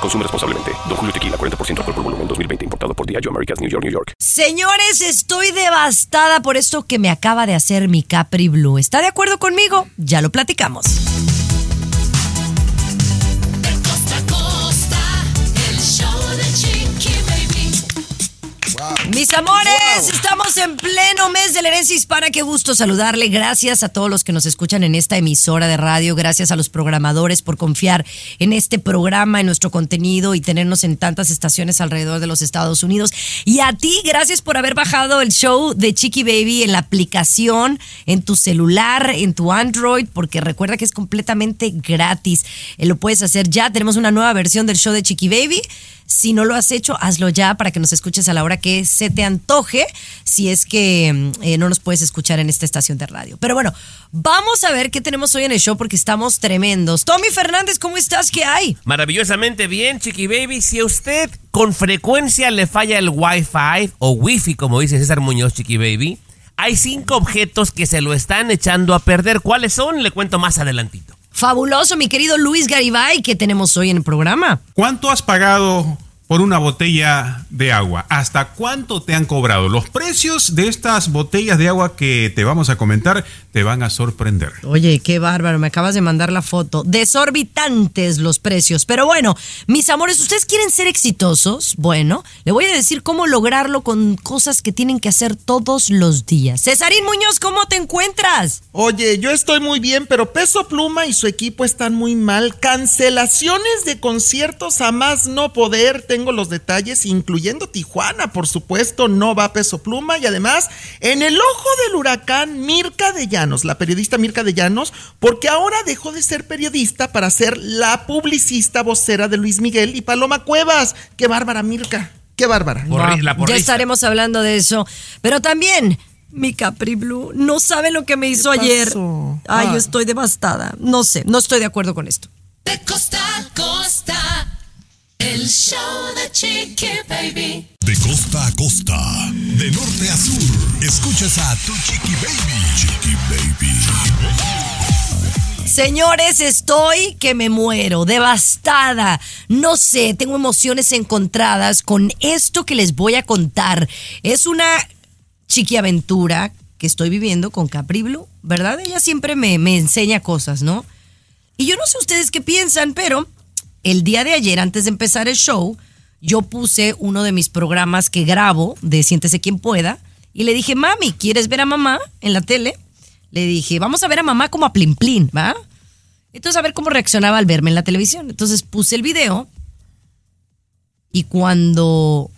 Consume responsablemente. Don Julio Tequila, 40% alcohol por volumen, 2020. Importado por Diageo Americas, New York, New York. Señores, estoy devastada por esto que me acaba de hacer mi Capri Blue. ¿Está de acuerdo conmigo? Ya lo platicamos. Mis amores, estamos en pleno mes de la herencia hispana. Qué gusto saludarle. Gracias a todos los que nos escuchan en esta emisora de radio. Gracias a los programadores por confiar en este programa, en nuestro contenido y tenernos en tantas estaciones alrededor de los Estados Unidos. Y a ti, gracias por haber bajado el show de Chiqui Baby en la aplicación, en tu celular, en tu Android, porque recuerda que es completamente gratis. Eh, lo puedes hacer ya. Tenemos una nueva versión del show de Chiqui Baby. Si no lo has hecho, hazlo ya para que nos escuches a la hora que se te antoje, si es que mm, eh, no nos puedes escuchar en esta estación de radio. Pero bueno, vamos a ver qué tenemos hoy en el show porque estamos tremendos. Tommy Fernández, ¿cómo estás? ¿Qué hay? Maravillosamente bien, Chiqui Baby. Si a usted con frecuencia le falla el Wi-Fi o Wi-Fi, como dice César Muñoz, Chiqui Baby, hay cinco objetos que se lo están echando a perder. ¿Cuáles son? Le cuento más adelantito. Fabuloso, mi querido Luis Garibay, que tenemos hoy en el programa. ¿Cuánto has pagado por una botella de agua? ¿Hasta cuánto te han cobrado? Los precios de estas botellas de agua que te vamos a comentar te van a sorprender. Oye, qué bárbaro, me acabas de mandar la foto. Desorbitantes los precios. Pero bueno, mis amores, ¿ustedes quieren ser exitosos? Bueno, le voy a decir cómo lograrlo con cosas que tienen que hacer todos los días. Cesarín Muñoz, ¿cómo te encuentras? Oye, yo estoy muy bien, pero Peso Pluma y su equipo están muy mal. Cancelaciones de conciertos a más no poder. Tengo los detalles, incluyendo Tijuana, por supuesto, no va Peso Pluma. Y además, en el ojo del huracán, Mirka de Llanos, la periodista Mirka de Llanos, porque ahora dejó de ser periodista para ser la publicista vocera de Luis Miguel y Paloma Cuevas. Qué bárbara, Mirka. Qué bárbara. Ya estaremos hablando de eso. Pero también, mi Capri Blue, no sabe lo que me hizo ¿Qué ayer. pasó? Ay, yo Ay. estoy devastada. No sé, no estoy de acuerdo con esto. De costa a costa, el show de Chiqui Baby. De costa a costa, de norte a sur, escuchas a tu chiqui baby. Chiqui baby. Señores, estoy que me muero, devastada. No sé, tengo emociones encontradas con esto que les voy a contar. Es una chiqui aventura que estoy viviendo con Capri Blue, ¿verdad? Ella siempre me, me enseña cosas, ¿no? Y yo no sé ustedes qué piensan, pero el día de ayer, antes de empezar el show, yo puse uno de mis programas que grabo de Siéntese quien pueda y le dije, mami, ¿quieres ver a mamá en la tele? Le dije, vamos a ver a mamá como a Plin Plin, ¿va? Entonces a ver cómo reaccionaba al verme en la televisión. Entonces puse el video y cuando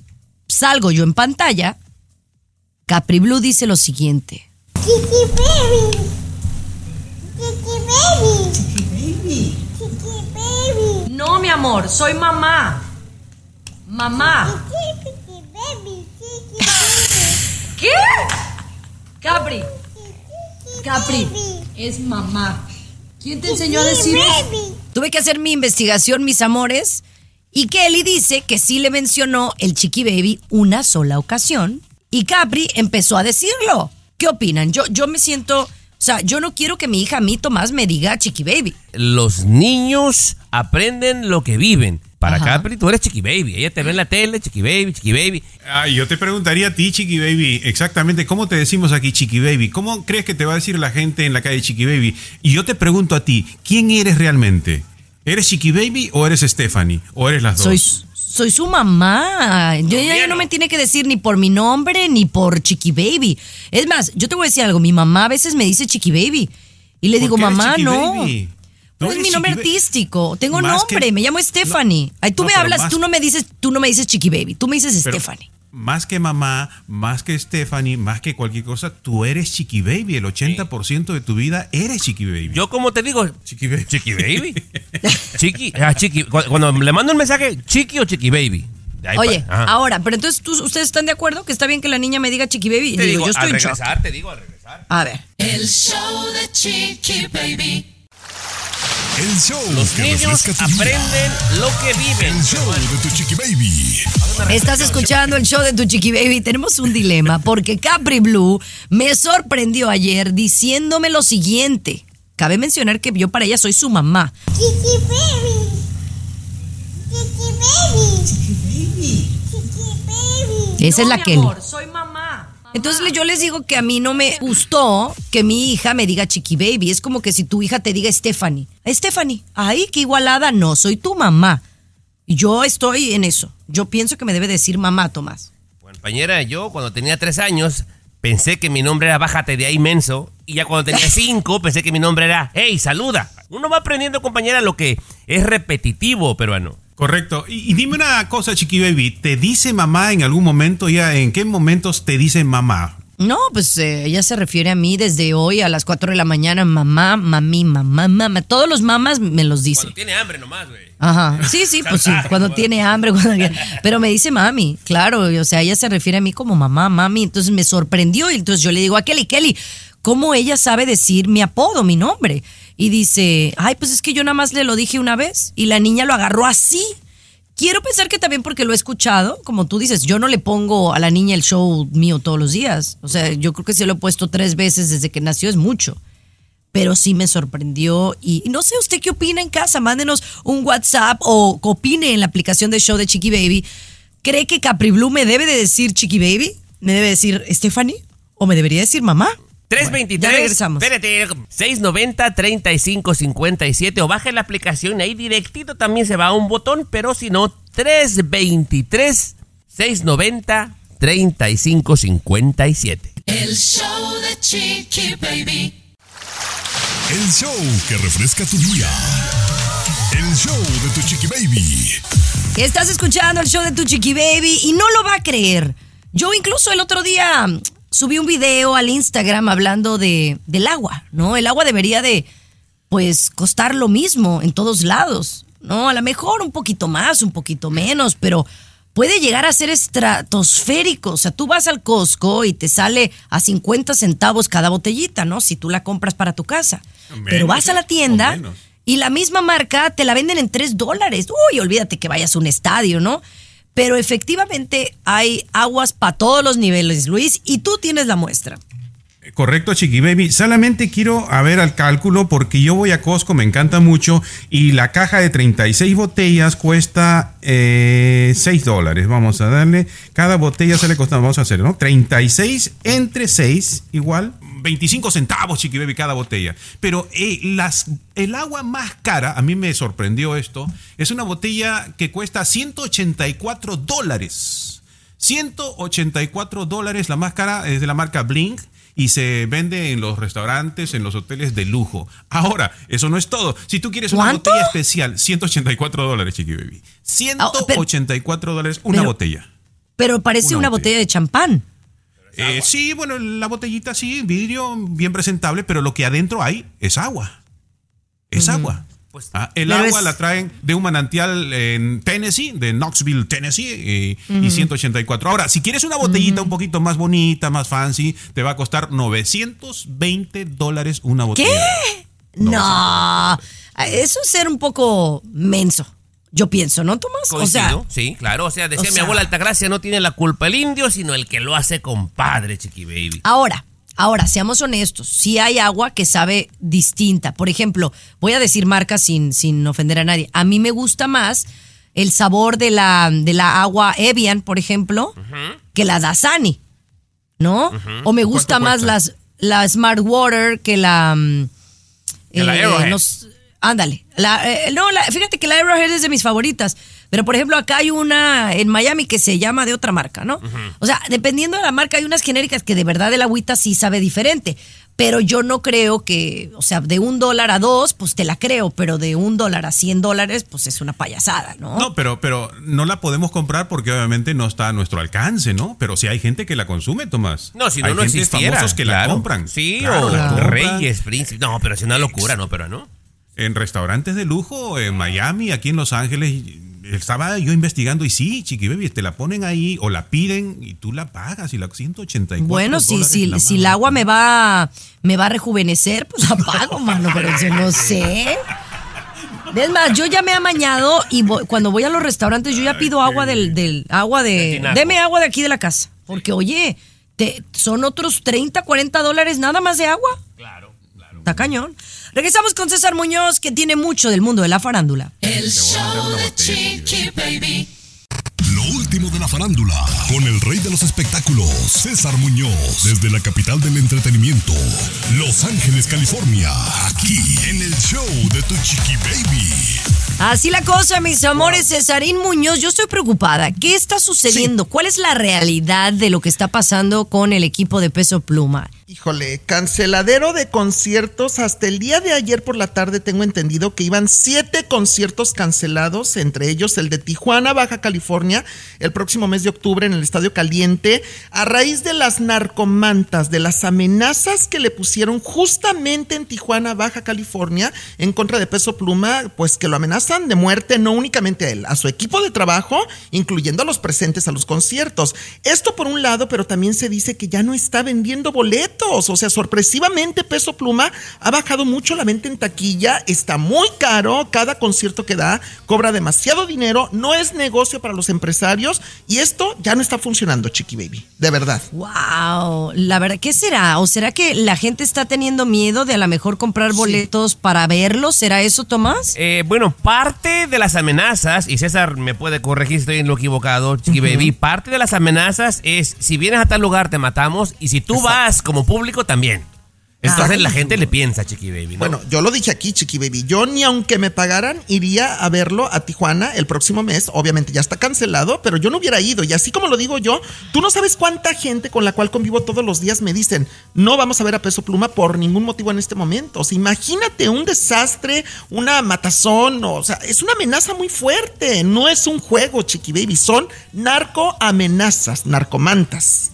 salgo yo en pantalla, Capri Blue dice lo siguiente. Chiqui baby. Chiqui baby. Chiqui baby. No, mi amor, soy mamá. Mamá. ¿Qué? Capri. Capri. Es mamá. ¿Quién te enseñó a decir. Tuve que hacer mi investigación, mis amores. Y Kelly dice que sí le mencionó el Chiqui Baby una sola ocasión. Y Capri empezó a decirlo. ¿Qué opinan? Yo, yo me siento. O sea, yo no quiero que mi hija, a mí, Tomás, me diga Chiqui Baby. Los niños aprenden lo que viven. Para Ajá. Capri, tú eres Chiqui Baby. Ella te ve en la tele, Chiqui Baby, Chiqui Baby. Ay, yo te preguntaría a ti, Chiqui Baby, exactamente cómo te decimos aquí, Chiqui Baby. ¿Cómo crees que te va a decir la gente en la calle Chiqui Baby? Y yo te pregunto a ti, ¿quién eres realmente? ¿Eres Chiqui Baby o eres Stephanie? ¿O eres las dos? Soy, soy su mamá. Yo, ella mía no no. me tiene que decir ni por mi nombre ni por Chiqui Baby. Es más, yo te voy a decir algo. Mi mamá a veces me dice Chiqui Baby. Y le ¿Por digo, mamá, no. Baby? No es mi nombre Chiqui artístico. Tengo que- nombre. Me llamo Stephanie. Ay, tú No, me hablas, más- tú no me dices, tú no me dices Chiqui Baby. Tú me dices Pero Stephanie. Más que mamá, más que Stephanie, más que cualquier cosa, tú eres Chiqui Baby. El 80% de tu vida eres Chiqui Baby. Yo, como te digo, Chiqui Baby. Chiqui Baby. Chiqui, ah, Chiqui. Cu- Cuando le mando un mensaje, Chiqui o Chiqui Baby. Ahí Oye, ahora, pero entonces ¿tú- ustedes están de acuerdo que está bien que la niña me diga chiqui baby. Te digo, yo estoy al en shock. regresar, te digo al regresar. A ver. El show de Chiqui Baby. El show Los que niños aprenden lo que viven. El show de tu chiqui baby. Estás escuchando el show de tu chiqui baby. Tenemos un dilema porque Capri Blue me sorprendió ayer diciéndome lo siguiente. Cabe mencionar que yo para ella soy su mamá. Chiqui baby. Chiqui baby. Chiqui baby. Chiqui baby. Esa es la Kelly. soy mamá. Entonces yo les digo que a mí no me gustó que mi hija me diga chiqui baby. Es como que si tu hija te diga Stephanie. Stephanie, ay, qué igualada. No, soy tu mamá. Yo estoy en eso. Yo pienso que me debe decir mamá, Tomás. Compañera, yo cuando tenía tres años pensé que mi nombre era Bájate de ahí, menso. Y ya cuando tenía cinco pensé que mi nombre era Hey, saluda. Uno va aprendiendo, compañera, lo que es repetitivo, peruano. Correcto. Y, y dime una cosa, Chiqui Baby. ¿Te dice mamá en algún momento ya? ¿En qué momentos te dice mamá? No, pues eh, ella se refiere a mí desde hoy a las 4 de la mañana. Mamá, mami, mamá, mamá. Todos los mamás me los dicen. Cuando tiene hambre nomás, güey. Ajá. Sí, sí, pues sí. Cuando tiene hambre. cuando- Pero me dice mami, claro. y, O sea, ella se refiere a mí como mamá, mami. Entonces me sorprendió y entonces yo le digo a Kelly, Kelly, ¿cómo ella sabe decir mi apodo, mi nombre? Y dice, ay, pues es que yo nada más le lo dije una vez y la niña lo agarró así. Quiero pensar que también porque lo he escuchado, como tú dices, yo no le pongo a la niña el show mío todos los días. O sea, yo creo que si lo he puesto tres veces desde que nació es mucho. Pero sí me sorprendió y y no sé usted qué opina en casa. Mándenos un WhatsApp o opine en la aplicación de show de Chiqui Baby. ¿Cree que Capri Blue me debe de decir Chiqui Baby? ¿Me debe decir Stephanie? ¿O me debería decir mamá? 323, ya regresamos. espérate, 690-3557 o baje la aplicación y ahí directito también se va a un botón, pero si no, 323-690-3557. El show de Chiqui Baby. El show que refresca tu día. El show de tu chiqui baby. Estás escuchando el show de tu Chiqui Baby y no lo va a creer. Yo incluso el otro día subí un video al Instagram hablando de, del agua, ¿no? El agua debería de, pues, costar lo mismo en todos lados, ¿no? A lo mejor un poquito más, un poquito menos, pero puede llegar a ser estratosférico. O sea, tú vas al Costco y te sale a 50 centavos cada botellita, ¿no? Si tú la compras para tu casa. Pero vas a la tienda y la misma marca te la venden en 3 dólares. Uy, olvídate que vayas a un estadio, ¿no? Pero efectivamente hay aguas para todos los niveles, Luis, y tú tienes la muestra. Correcto, Chiqui Baby. Solamente quiero ver al cálculo porque yo voy a Costco, me encanta mucho y la caja de 36 botellas cuesta eh, 6 dólares. Vamos a darle, cada botella sale costando, vamos a hacer, ¿no? 36 entre 6 igual. 25 centavos, Chiqui Baby, cada botella. Pero eh, el agua más cara, a mí me sorprendió esto, es una botella que cuesta 184 dólares. 184 dólares, la más cara es de la marca Blink y se vende en los restaurantes, en los hoteles de lujo. Ahora, eso no es todo. Si tú quieres una ¿Cuánto? botella especial, 184 dólares, Chiqui Baby. 184 dólares una pero- botella. Pero parece Una una, botella. botella de champán. Eh, sí, bueno, la botellita sí, vidrio bien presentable, pero lo que adentro hay es agua. Es agua. Pues- Ah, el agua es- la traen de un manantial en Tennessee, de Knoxville, Tennessee, eh, y 184. Ahora, si quieres una botellita un poquito más bonita, más fancy, te va a costar 920 dólares una botella. ¿Qué? No, eso es ser un poco menso. Yo pienso, ¿no, Tomás? O sea, Coincido, sí, claro. O sea, decía o mi sea- abuela Altagracia, no tiene la culpa el indio, sino el que lo hace compadre, Chiqui Baby. Ahora, ahora, seamos honestos, sí hay agua que sabe distinta. Por ejemplo, voy a decir marcas sin, sin ofender a nadie. A mí me gusta más el sabor de la, de la agua Evian, por ejemplo, que la Dasani, ¿no? O me gusta ¿Cuánto más las, la Smart Water que la... Que la s- ándale. La, eh, no, la- fíjate que la Arrowhead es de mis favoritas. Pero, por ejemplo, acá hay una en Miami que se llama de otra marca, ¿no? O sea, dependiendo de la marca, hay unas genéricas que de verdad el agüita sí sabe diferente. Pero yo no creo que, o sea, de un dólar a dos, pues te la creo, pero de un dólar a cien dólares, pues es una payasada, ¿no? No, pero, pero no la podemos comprar porque obviamente no está a nuestro alcance, ¿no? Pero sí hay gente que la consume, Tomás. No, si no, hay no gente existiera. famosos que la compran. Sí, Claro, o compran. reyes, príncipes. No, pero es una locura, ¿no? Pero no. En restaurantes de lujo, en Miami, aquí en Los Ángeles, estaba yo investigando y sí, Chiqui Baby, te la ponen ahí o la piden y tú la pagas y la 184 Bueno, si, si, la si el agua me va, me va a rejuvenecer, pues la pago, mano, pero yo no sé. Es más, yo ya me he amañado y voy- cuando voy a los restaurantes yo ya pido agua del, del agua de... tinaco. Deme agua de aquí de la casa. Porque, oye, te, son otros 30, 40 dólares nada más de agua. Claro, claro. Está cañón. Regresamos con César Muñoz, que tiene mucho del mundo de la farándula. El show de Chiqui Baby. Lo último de la farándula, con el rey de los espectáculos, César Muñoz, desde la capital del entretenimiento, Los Ángeles, California, aquí en el show de Tu Chiqui Baby. Así la cosa, mis amores. Cesarín Muñoz, yo estoy preocupada. ¿Qué está sucediendo? ¿Cuál es la realidad de lo que está pasando con el equipo de peso pluma? Híjole, canceladero de conciertos. Hasta el día de ayer por la tarde tengo entendido que iban siete conciertos cancelados, entre ellos el de Tijuana, Baja California, el próximo mes de octubre en el Estadio Caliente, a raíz de las narcomantas, de las amenazas que le pusieron justamente en Tijuana, Baja California, en contra de Peso Pluma, pues que lo amenazan de muerte no únicamente a él, a su equipo de trabajo, incluyendo a los presentes a los conciertos. Esto por un lado, pero también se dice que ya no está vendiendo boletos. O sea, sorpresivamente Peso Pluma ha bajado mucho la venta en taquilla, está muy caro, cada concierto que da cobra demasiado dinero, no es negocio para los empresarios. Y esto ya no está funcionando, Chiqui Baby, de verdad. Wow, la verdad, ¿qué será? ¿O será que la gente está teniendo miedo de a lo mejor comprar boletos para verlos? ¿Será eso, Tomás? Eh, bueno, parte de las amenazas, y César me puede corregir si estoy en lo equivocado, Chiqui Baby, parte de las amenazas es, si vienes a tal lugar te matamos, y si tú vas como público también. Entonces Ay. la gente le piensa, Chiqui Baby, ¿no? Bueno, yo lo dije aquí, Chiqui Baby. Yo ni aunque me pagaran, iría a verlo a Tijuana el próximo mes. Obviamente ya está cancelado, pero yo no hubiera ido. Y así como lo digo yo, tú no sabes cuánta gente con la cual convivo todos los días me dicen, no vamos a ver a Peso Pluma por ningún motivo en este momento. O sea, imagínate un desastre, una matazón, o sea, es una amenaza muy fuerte. No es un juego, Chiqui Baby. Son narco amenazas, narcomantas.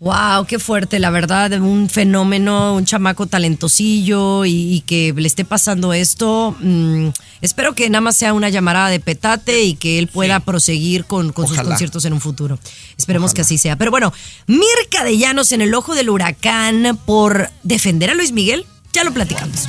Wow, qué fuerte, la verdad, un fenómeno, un chamaco talentosillo y, y que le esté pasando esto. mm, espero que nada más sea una llamarada de petate y que él pueda proseguir con, con sus conciertos en un futuro. Esperemos que así sea. Pero bueno, Mirka de Llanos en el ojo del huracán por defender a Luis Miguel, ya lo platicamos.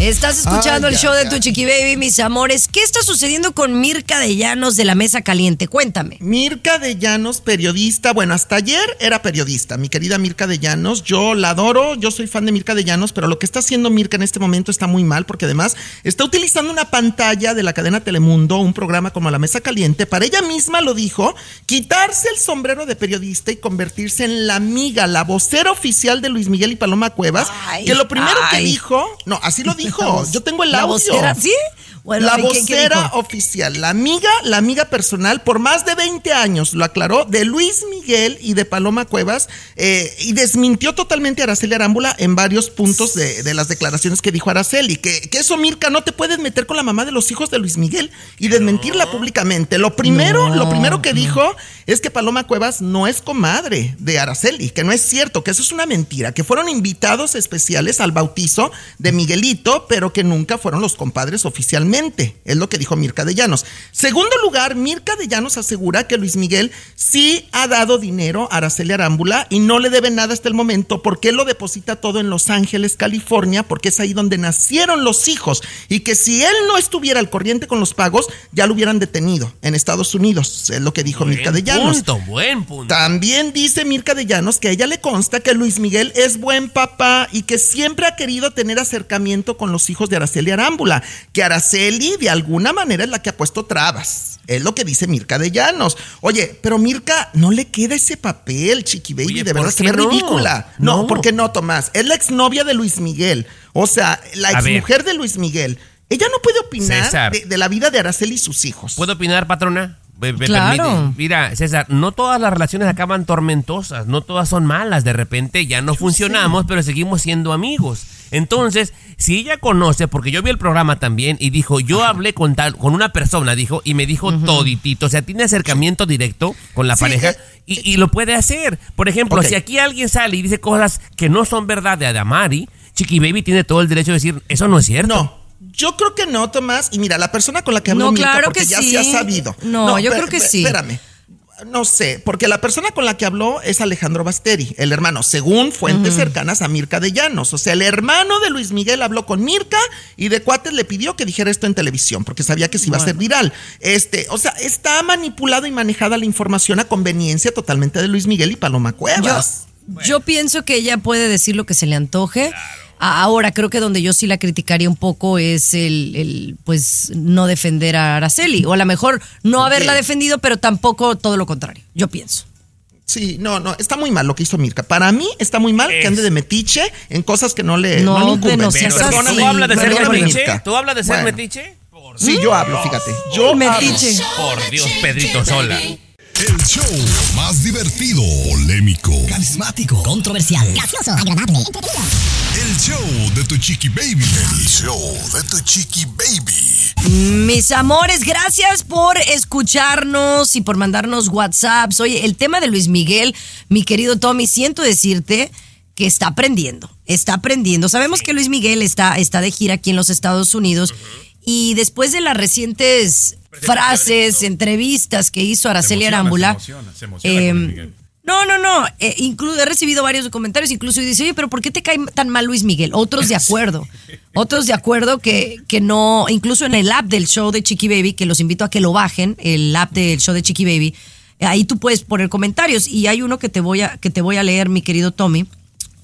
Estás escuchando Ay, el show de Tu. Chiqui Baby, mis amores. ¿Qué está sucediendo con Mirka de Llanos de la Mesa Caliente? Cuéntame. Mirka de Llanos, periodista. Bueno, hasta ayer era periodista, mi querida Mirka de Llanos. Yo la adoro, yo soy fan de Mirka de Llanos, pero lo que está haciendo Mirka en este momento está muy mal porque además está utilizando una pantalla de la cadena Telemundo, un programa como La Mesa Caliente, para ella misma lo dijo, quitarse el sombrero de periodista y convertirse en la amiga, la vocera oficial de Luis Miguel y Paloma Cuevas, Ay, que lo primero que dijo, no, así lo dijo, yo tengo el La audio. vocera, ¿sí? Bueno, la ¿y qué- qué vocera oficial, la amiga, la amiga personal, por más de 20 años, lo aclaró, de Luis Miguel y de Paloma Cuevas, eh, y desmintió totalmente a Araceli Arámbula en varios puntos de, de las declaraciones que dijo Araceli, que, que eso, Mirka, no te puedes meter con la mamá de los hijos de Luis Miguel y desmentirla públicamente. Lo primero, No, lo primero que dijo es que Paloma Cuevas no es comadre de Araceli, que no es cierto, que eso es una mentira, que fueron invitados especiales al bautizo de Miguelito, pero que nunca fueron los compadres oficialmente. Es lo que dijo Mirka de Llanos. Segundo lugar, Mirka de Llanos asegura que Luis Miguel sí ha dado dinero a Araceli Arámbula y no le debe nada hasta el momento porque él lo deposita todo en Los Ángeles, California, porque es ahí donde nacieron los hijos y que si él no estuviera al corriente con los pagos, ya lo hubieran detenido en Estados Unidos. Es lo que dijo Mirka de Buen Llanos. punto, buen punto. También dice Mirka de Llanos que a ella le consta que Luis Miguel es buen papá y que siempre ha querido tener acercamiento con los hijos de Araceli Arámbula, que Araceli de alguna manera es la que ha puesto trabas. Es lo que dice Mirka de Llanos. Oye, pero Mirka no le queda ese papel, Chiqui Baby, Oye, de ¿por verdad se ve no? ridícula. No, No. ¿por qué no, Tomás? Es la exnovia de Luis Miguel. O sea, la exmujer de Luis Miguel. Ella no puede opinar de, de la vida de Araceli y sus hijos. ¿Puedo opinar, patrona? Me- me Claro. permite. Mira, César, no todas las relaciones acaban tormentosas, no todas son malas. De repente ya no funcionamos, pero seguimos siendo amigos. Entonces, si ella conoce, porque yo vi el programa también y dijo, yo hablé con tal, con una persona, dijo, y me dijo toditito, o sea, tiene acercamiento directo con la Sí, pareja eh, y, y lo puede hacer. Por ejemplo, si aquí alguien sale y dice cosas que no son verdad de Adamari, Chiqui Baby tiene todo el derecho de decir, eso no es cierto. No, yo creo que no, Tomás. Y mira, la persona con la que habló No, Mirka, claro porque que ya sí. se ha sabido. No, yo creo que sí. Espérame. No sé, porque la persona con la que habló es Alejandro Basteri, el hermano, según fuentes cercanas a Mirka de Llanos. O sea, el hermano de Luis Miguel habló con Mirka y de cuates le pidió que dijera esto en televisión, porque sabía que se iba a hacer viral. Este, o sea, está manipulado y manejada la información a conveniencia totalmente de Luis Miguel y Paloma Yo, Cuevas. yo pienso que ella puede decir lo que se le antoje. A- Ahora, creo que donde yo sí la criticaría un poco es el, el, pues, no defender a Araceli. O a lo mejor no ¿Por haberla defendido, pero tampoco todo lo contrario. Yo pienso. Sí, no, no, está muy mal lo que hizo Mirka. Para mí está muy mal que ande de metiche en cosas que no le, No, no le incumben. no seas Perdóname, tú hablas de ser perdóname, metiche, Mirka. tú hablas de ser Bueno. metiche. Sí, yo hablo, fíjate. Yo Metiche. hablo. Por Dios, Pedrito Sola. El show más divertido, polémico, carismático, controversial, Gracioso, agradable, el show de tu chiqui baby. El show de tu chiqui baby. Mis amores, gracias por escucharnos y por mandarnos WhatsApps. Oye, el tema de Luis Miguel, mi querido Tommy, siento decirte que está aprendiendo, está aprendiendo. Sabemos que Luis Miguel está, está de gira aquí en los Estados Unidos y después de las recientes frases, entrevistas que hizo Araceli emociona, Arámbula, se emociona, se emociona con Luis Miguel. no, no, no. Eh, inclu- he recibido varios comentarios, incluso y dice, oye, pero ¿por qué te cae tan mal Luis Miguel? Otros de acuerdo. Otros de acuerdo que, que no, incluso en el app del show de Chiqui Baby, que los invito a que lo bajen, el app del show de Chiqui Baby, eh, ahí tú puedes poner comentarios. Y hay uno que te voy a, que te voy a leer, mi querido Tommy,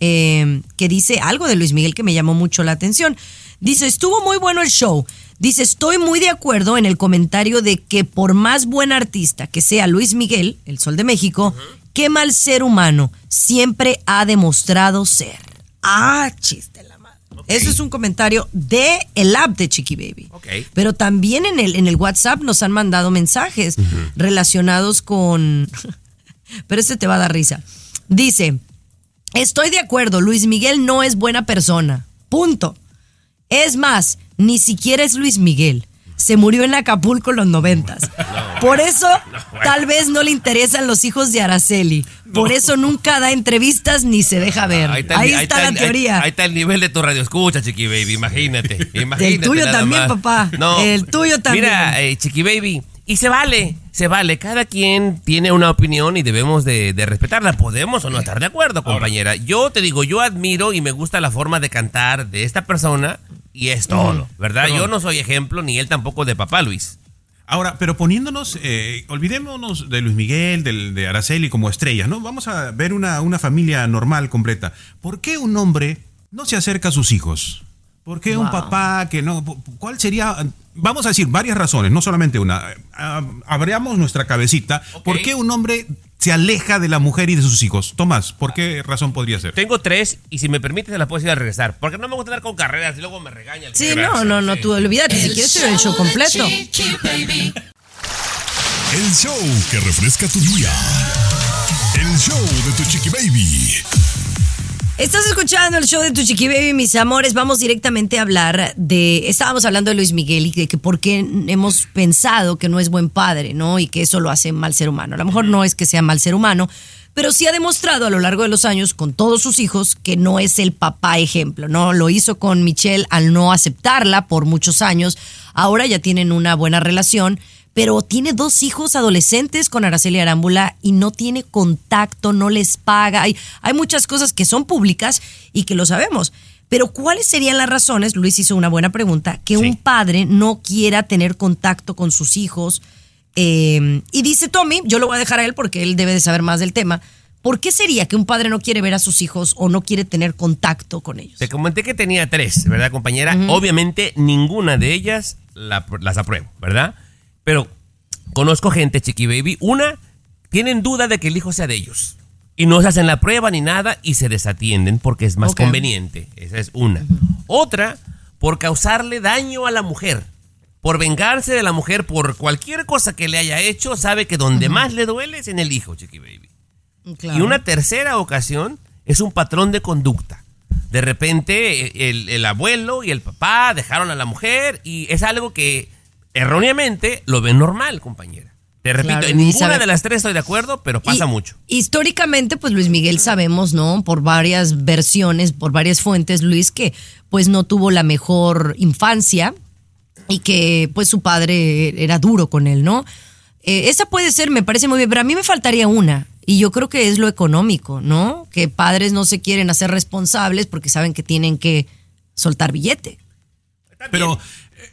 eh, que dice algo de Luis Miguel que me llamó mucho la atención. Dice, estuvo muy bueno el show. Dice, estoy muy de acuerdo en el comentario de que por más buen artista que sea Luis Miguel, el Sol de México, qué mal ser humano siempre ha demostrado ser. Ah, chiste la madre. Eso es un comentario de el app de Chiqui Baby. Pero también en el, en el WhatsApp nos han mandado mensajes relacionados con... Pero este te va a dar risa. Dice, estoy de acuerdo, Luis Miguel no es buena persona. Punto. Es más, ni siquiera es Luis Miguel. Se murió en Acapulco en los noventas. Por eso, tal vez no le interesan los hijos de Araceli. Por eso nunca da entrevistas ni se deja ver. Ahí está, el- la el- teoría. Ahí, ahí está el nivel de tu radio escucha, Chiqui Baby. Imagínate. imagínate tuyo nada también, más. papá. El tuyo también. Mira, eh, Chiqui Baby. Y se vale, se vale. Cada quien tiene una opinión y debemos de, de respetarla. Podemos o no estar de acuerdo, compañera. Yo te digo, yo admiro y me gusta la forma de cantar de esta persona y es todo, ¿verdad? Perdón. Yo no soy ejemplo, ni él tampoco de papá Luis. Ahora, pero poniéndonos, eh, olvidémonos de Luis Miguel, del, de Araceli como estrellas, ¿no? Vamos a ver una, una familia normal, completa. ¿Por qué un hombre no se acerca a sus hijos? ¿Por qué un papá que no? ¿Cuál sería? Vamos a decir varias razones, no solamente una. Ah, Abramos nuestra cabecita. ¿Por qué un hombre se aleja de la mujer y de sus hijos? Tomás, ¿por qué razón podría ser? Tengo tres y si me permites se las puedo decir al regresar. Porque no me gusta andar con carreras y luego me regaña el Sí, no, no, no, sí. tú olvídate. Si quieres el show completo. Chiqui Baby. El show que refresca tu día. El show de tu chiqui baby. Estás escuchando el show de Tu Chiqui Baby, mis amores. Vamos directamente a hablar de. Estábamos hablando de Luis Miguel y de que por qué hemos pensado que no es buen padre, ¿no? Y que eso lo hace mal ser humano. A lo mejor no es que sea mal ser humano, pero sí ha demostrado a lo largo de los años con todos sus hijos que no es el papá ejemplo, ¿no? Lo hizo con Michelle al no aceptarla por muchos años. Ahora ya tienen una buena relación pero tiene dos hijos adolescentes con Araceli Arámbula y no tiene contacto, no les paga. Hay, hay muchas cosas que son públicas y que lo sabemos. Pero ¿cuáles serían las razones? Luis hizo una buena pregunta, que un padre no quiera tener contacto con sus hijos. Eh, y dice Tommy, yo lo voy a dejar a él porque él debe de saber más del tema. ¿Por qué sería que un padre no quiere ver a sus hijos o no quiere tener contacto con ellos? Te comenté que tenía tres, ¿verdad, compañera? Obviamente ninguna de ellas la- las apruebo, ¿verdad? Pero conozco gente, Chiqui Baby. Una, tienen duda de que el hijo sea de ellos. Y no se hacen la prueba ni nada y se desatienden porque es más conveniente. Esa es una. Otra, por causarle daño a la mujer. por vengarse de la mujer por cualquier cosa que le haya hecho, sabe que donde más le duele es en el hijo, Chiqui Baby. Claro. Y una tercera ocasión es un patrón de conducta. De repente el, el abuelo y el papá dejaron a la mujer y es algo que erróneamente lo ven normal, compañera. Te repito, Claro, en ninguna sabe- de las tres estoy de acuerdo, pero pasa Y- mucho. Históricamente, pues Luis Miguel sabemos, ¿no? Por varias versiones, por varias fuentes, Luis, que pues no tuvo la mejor infancia y que pues su padre era duro con él, ¿no? Eh, esa puede ser, me parece muy bien, pero a mí me faltaría una. Y yo creo que es lo económico, ¿no? Que padres no se quieren hacer responsables porque saben que tienen que soltar billete. Pero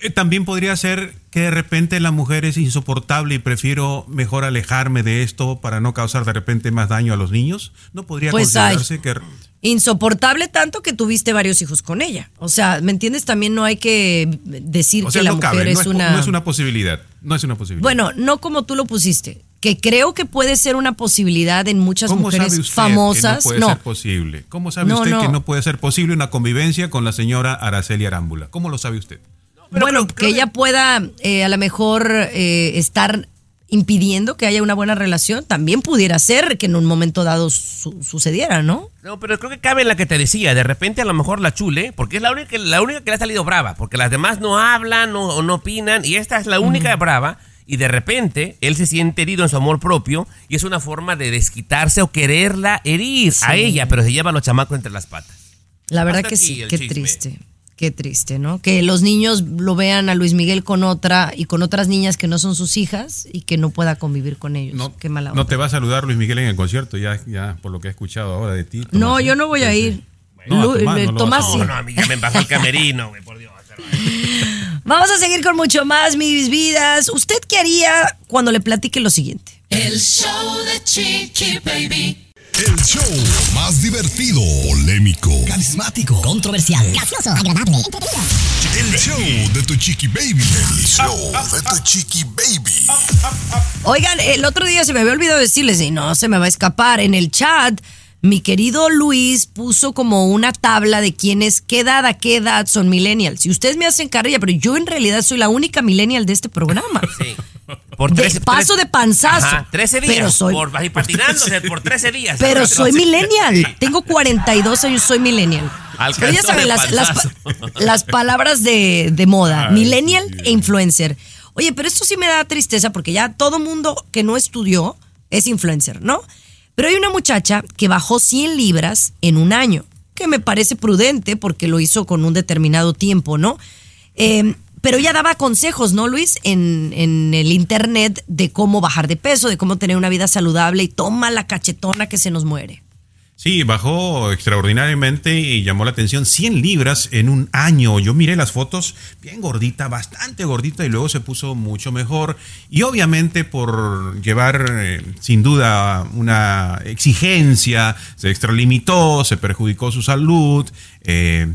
eh, también podría ser que de repente la mujer es insoportable y prefiero mejor alejarme de esto para no causar de repente más daño a los niños. ¿No podría Pues, considerarse que... Insoportable tanto que tuviste varios hijos con ella. O sea, ¿me entiendes? También no hay que decir O sea, que la no mujer cabe, no, es, una... no es una posibilidad. No es una posibilidad. Bueno, no como tú lo pusiste, que creo que puede ser una posibilidad en muchas ¿Cómo mujeres sabe usted famosas. que no puede no, ser posible? ¿Cómo sabe No, usted no. que no puede ser posible una convivencia con la señora Araceli Arámbula? ¿Cómo lo sabe usted? bueno, que ella pueda eh, a lo mejor eh, estar impidiendo que haya una buena relación, también pudiera ser que en un momento dado su- sucediera, ¿no? No, pero creo que cabe en la que te decía. De repente a lo mejor la chule, porque es la única, la única que le ha salido brava, porque las demás no hablan no- o no opinan, y esta es la única brava, y de repente él se siente herido en su amor propio, y es una forma de desquitarse o quererla herir a ella, pero se lleva a los chamacos entre las patas. La verdad Hasta que sí, qué chisme. triste. Qué triste, ¿no? Que los niños lo vean a Luis Miguel con otra y con otras niñas que no son sus hijas y que no pueda convivir con ellos. No, qué mala no onda. te va a saludar Luis Miguel en el concierto, ya, ya por lo que he escuchado ahora de ti. No, Tomás, ¿eh? yo no voy a ir. No, a Tomás le- no Tomás sí. No, no, a mí ya me bajó el camerino, güey, por Dios. Vamos a seguir con mucho más, mis vidas. ¿Usted qué haría cuando le platique lo siguiente? El show de Chiqui Baby. El show más divertido, polémico, Carismático. Controversial. Gracioso, agradable, el show de tu chiqui baby. El show de tu chiqui baby. Oigan, el otro día se me había olvidado decirles, y no se me va a escapar, en el chat, mi querido Luis puso como una tabla de quiénes, qué edad a qué edad son millennials. Y ustedes me hacen carrilla, pero yo en realidad soy la única millennial de este programa. Sí. Por De- trece- paso tres- de panzazo. Ajá, 13 días. Pero soy- Por, patinándose por 13 días. Pero soy millennial. Tengo 42 años, soy millennial. Pero ya saben, de las, las, panzazo. las palabras de, de moda, Ay, millennial e influencer. Oye, pero esto sí me da tristeza porque ya todo mundo que no estudió es influencer, ¿no? Pero hay una muchacha que bajó 100 libras en un año, que me parece prudente porque lo hizo con un determinado tiempo, ¿no? Eh, pero ella daba consejos, ¿no, Luis? En, en el internet de cómo bajar de peso, de cómo tener una vida saludable y toma la cachetona que se nos muere. Sí, bajó extraordinariamente y llamó la atención 100 libras en un año. Yo miré las fotos, bien gordita, bastante gordita y luego se puso mucho mejor. Y obviamente por llevar eh, sin duda una exigencia, se extralimitó, se perjudicó su salud. eh,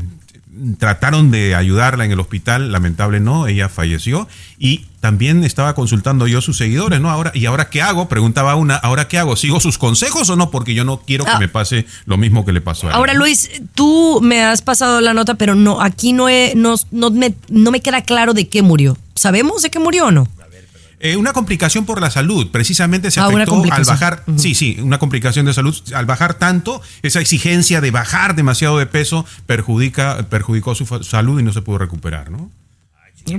trataron de ayudarla en el hospital, lamentable no, ella falleció y también estaba consultando yo a sus seguidores, ¿no? Ahora, ¿y ahora qué hago? Preguntaba una, ¿ahora qué hago? ¿Sigo sus consejos o no? Porque yo no quiero que Ah. me pase lo mismo que le pasó a ella. Ahora, Luis, tú me has pasado la nota, pero no, aquí no, he- no, no me, no me queda claro de qué murió. ¿Sabemos de qué murió o no? Eh, una complicación por la salud, precisamente se Ah, afectó al bajar, sí, sí, una complicación de salud, al bajar tanto, esa exigencia de bajar demasiado de peso perjudica, perjudicó su salud y no se pudo recuperar, ¿no?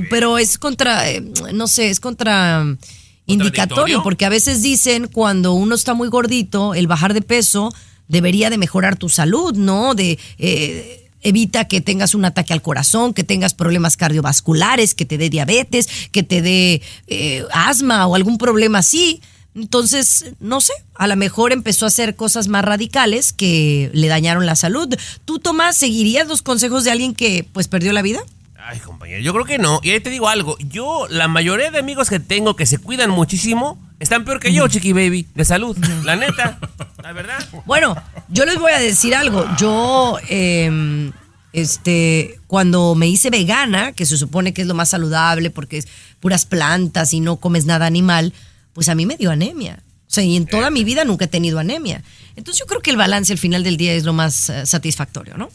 Pero es contra, eh, no sé, es contra mm, indicatorio, porque a veces dicen cuando uno está muy gordito, el bajar de peso debería de mejorar tu salud, ¿no? De eh, evita que tengas un ataque al corazón, que tengas problemas cardiovasculares, que te dé diabetes, que te dé eh, asma o algún problema así. Entonces, no sé, a lo mejor empezó a hacer cosas más radicales que le dañaron la salud. ¿Tú, Tomás, seguirías los consejos de alguien que pues perdió la vida? Ay, compañero, yo creo que no. Y ahí te digo algo. Yo, la mayoría de amigos que tengo que se cuidan muchísimo, están peor que yo, chiqui baby, de salud. La neta, la verdad. Bueno, yo les voy a decir algo. Yo, eh, este, cuando me hice vegana, que se supone que es lo más saludable porque es puras plantas y no comes nada animal, pues a mí me dio anemia. O sea, y en toda mi vida nunca he tenido anemia. Entonces yo creo que el balance al final del día es lo más eh, satisfactorio, ¿no?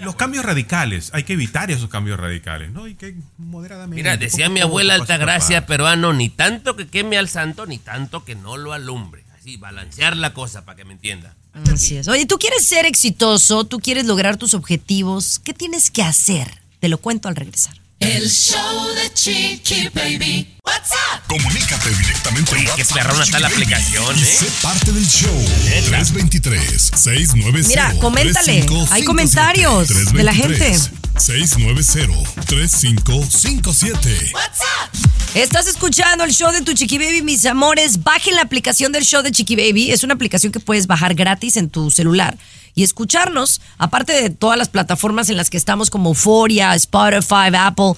Los cambios radicales, hay que evitar esos cambios radicales, ¿no? Y que moderadamente. Mira, decía mi abuela Altagracia peruano, ni tanto que queme al santo, ni tanto que no lo alumbre. Así, balancear la cosa para que me entienda. Así es. Oye, tú quieres ser exitoso, tú quieres lograr tus objetivos. ¿Qué tienes que hacer? Te lo cuento al regresar. El show de Chiqui Baby. What's up? Comunícate directamente Oye, WhatsApp perrona está la aplicación, ¿eh? Sé parte del show. 323-690. Mira, coméntale. Hay comentarios de la gente. 690-3557. What's up? Estás escuchando el show de tu Chiqui Baby, mis amores. Bajen la aplicación del show de Chiqui Baby. Es una aplicación que puedes bajar gratis en tu celular y escucharnos, aparte de todas las plataformas en las que estamos como Euphoria, Spotify, Apple.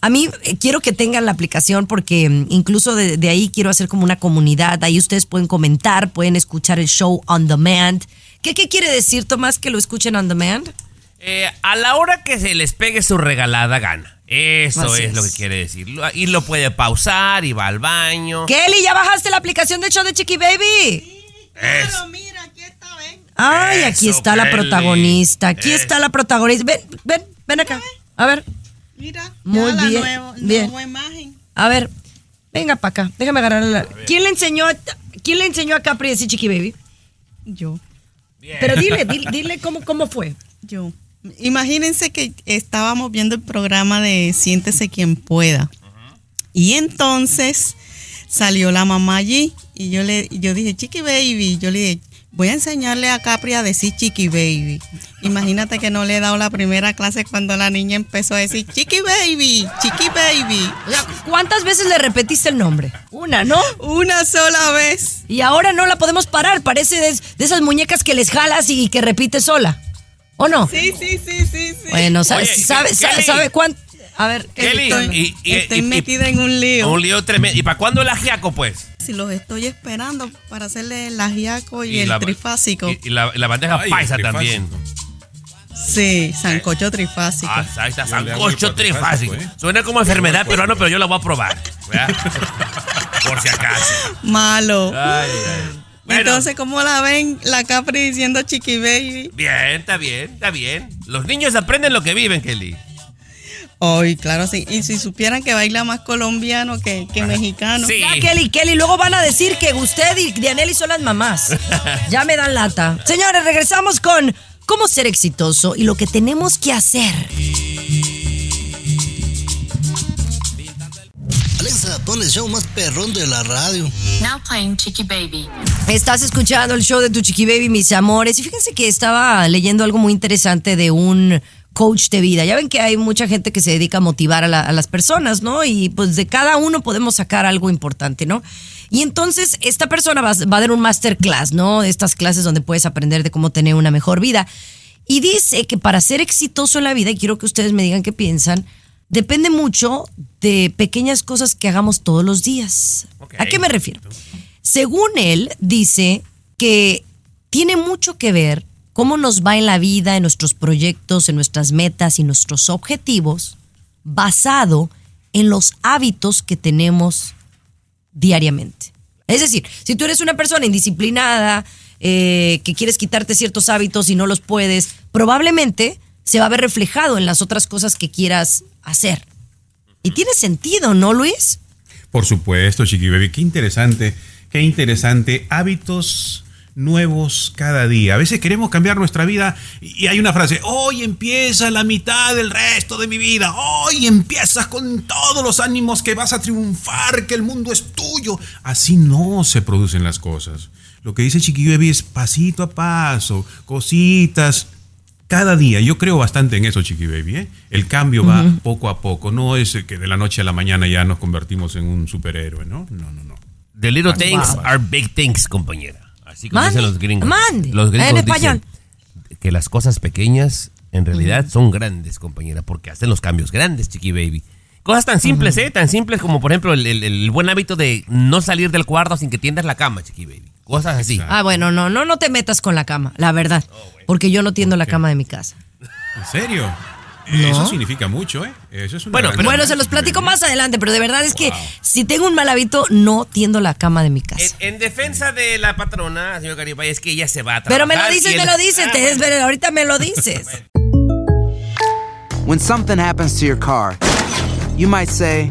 A mí eh, quiero que tengan la aplicación porque mm, incluso de, de ahí quiero hacer como una comunidad. Ahí ustedes pueden comentar, pueden escuchar el show on demand. ¿Qué, qué quiere decir, Tomás, que lo escuchen on demand? Eh, a la hora que se les pegue su regalada gana. Eso es, es. lo que quiere decir. Y lo puede pausar y va al baño. Kelly, ¿ya bajaste la aplicación del show de Chiqui Baby? Es- mira, Ay, aquí está la protagonista. Aquí Eh. está la protagonista. Ven, ven, ven acá. A ver, Mira, Muy ya la bien, nuevo- bien. nueva imagen. a ver. Venga para acá. Déjame agarrar la. ¿Quién le enseñó a, quién le enseñó a Capri a decir Chiqui Baby? Yo, Pero dile, dile, dile cómo, cómo fue. yo. Imagínense que estábamos viendo el programa de Siéntese quien pueda. Y entonces salió la mamá allí y yo le yo dije, Chiqui Baby, yo le dije, voy a enseñarle a Capri a decir Chiqui Baby. Imagínate que no le he dado la primera clase cuando la niña empezó a decir Chiqui Baby, Chiqui Baby. ¿Cuántas veces le repetiste el nombre? Una, ¿no? Una sola vez. Y ahora no la podemos parar. Parece de, de esas muñecas que les jalas y que repite sola. ¿O no? Sí, sí, sí, sí, sí. Bueno, ¿sabe, Oye, sabe, sabe, sabe cuánto? A ver, Kelly, Estoy, y- y- estoy y- y- metida en un lío. Un lío tremendo. ¿Y para cuándo el ajiaco, pues? Si los estoy esperando para hacerle el ajiaco y, el la, trifásico. Y, y la, bandeja Ay, paisa también. Sí, sancocho trifásico. Ah, ahí está, sancocho trifásico. ¿eh? Suena como enfermedad peruana, pero yo la voy a probar. Por si acaso. Malo. Ay, ay. Bueno, Entonces, ¿cómo la ven la Capri diciendo chiqui baby? bien, está bien, está bien. Los niños aprenden lo que viven, Kelly. Ay, claro, sí. Y si supieran que baila más colombiano que, que mexicano. Sí. Ya, Kelly, Kelly, luego van a decir que usted y Dianelli son las mamás. Ya me dan lata. Señores, regresamos con cómo ser exitoso y lo que tenemos que hacer. Alexa, pon el show más perrón de la radio. Now playing Chiqui Baby. Estás escuchando el show de tu Chiqui Baby, mis amores. Y fíjense que estaba leyendo algo muy interesante de un coach de vida. Ya ven que hay mucha gente que se dedica a motivar a, la- a las personas, ¿no? Y pues de cada uno podemos sacar algo importante, ¿no? Y entonces esta persona va, va a dar un masterclass, ¿no? Estas clases donde puedes aprender de cómo tener una mejor vida. Y dice que para ser exitoso en la vida, y quiero que ustedes me digan qué piensan, depende mucho de pequeñas cosas que hagamos todos los días. ¿A qué me refiero? Según él, dice que tiene mucho que ver cómo nos va en la vida, en nuestros proyectos, en nuestras metas y nuestros objetivos, basado en los hábitos que tenemos diariamente. Es decir, si tú eres una persona indisciplinada, eh, que quieres quitarte ciertos hábitos y no los puedes, probablemente se va a ver reflejado en las otras cosas que quieras hacer. Y tiene sentido, ¿no, Luis? Por supuesto, Chiqui Baby. Qué interesante, qué interesante. Hábitos nuevos cada día. A veces queremos cambiar nuestra vida y hay una frase, hoy empieza la mitad del resto de mi vida, hoy empiezas con todos los ánimos que vas a triunfar, que el mundo es tuyo. Así no se producen las cosas. Lo que dice Chiqui Baby es pasito a paso, cositas, cada día, yo creo bastante en eso, Chiqui Baby. ¿eh? El cambio va poco a poco. No es que de la noche a la mañana ya nos convertimos en un superhéroe, ¿no? No, no, no. The little things are big things, compañera. Así como Mande, dicen los gringos. mande. Los gringos En dicen español. que las cosas pequeñas en realidad son grandes, compañera, porque hacen los cambios grandes, chiqui baby. Cosas tan simples, ¿eh? Tan simples como, por ejemplo, el, el- el buen hábito de no salir del cuarto sin que tiendas la cama, chiqui baby. Cosas así. Ah, bueno, no, no, no te metas con la cama, la verdad. Porque yo no tiendo la cama de mi casa. ¿En serio? Eso significa mucho, ¿eh? Eso es una Bueno, pero- Bueno, se los platico más adelante, pero de verdad es que si tengo un mal hábito, no tiendo la cama de mi casa. en defensa de la patrona, señor Garibay, es que ella se va a trabajar. Pero me lo dices, me lo dices, Ah, te bueno. espera, ahorita me lo dices. When something happens to your car, you might say,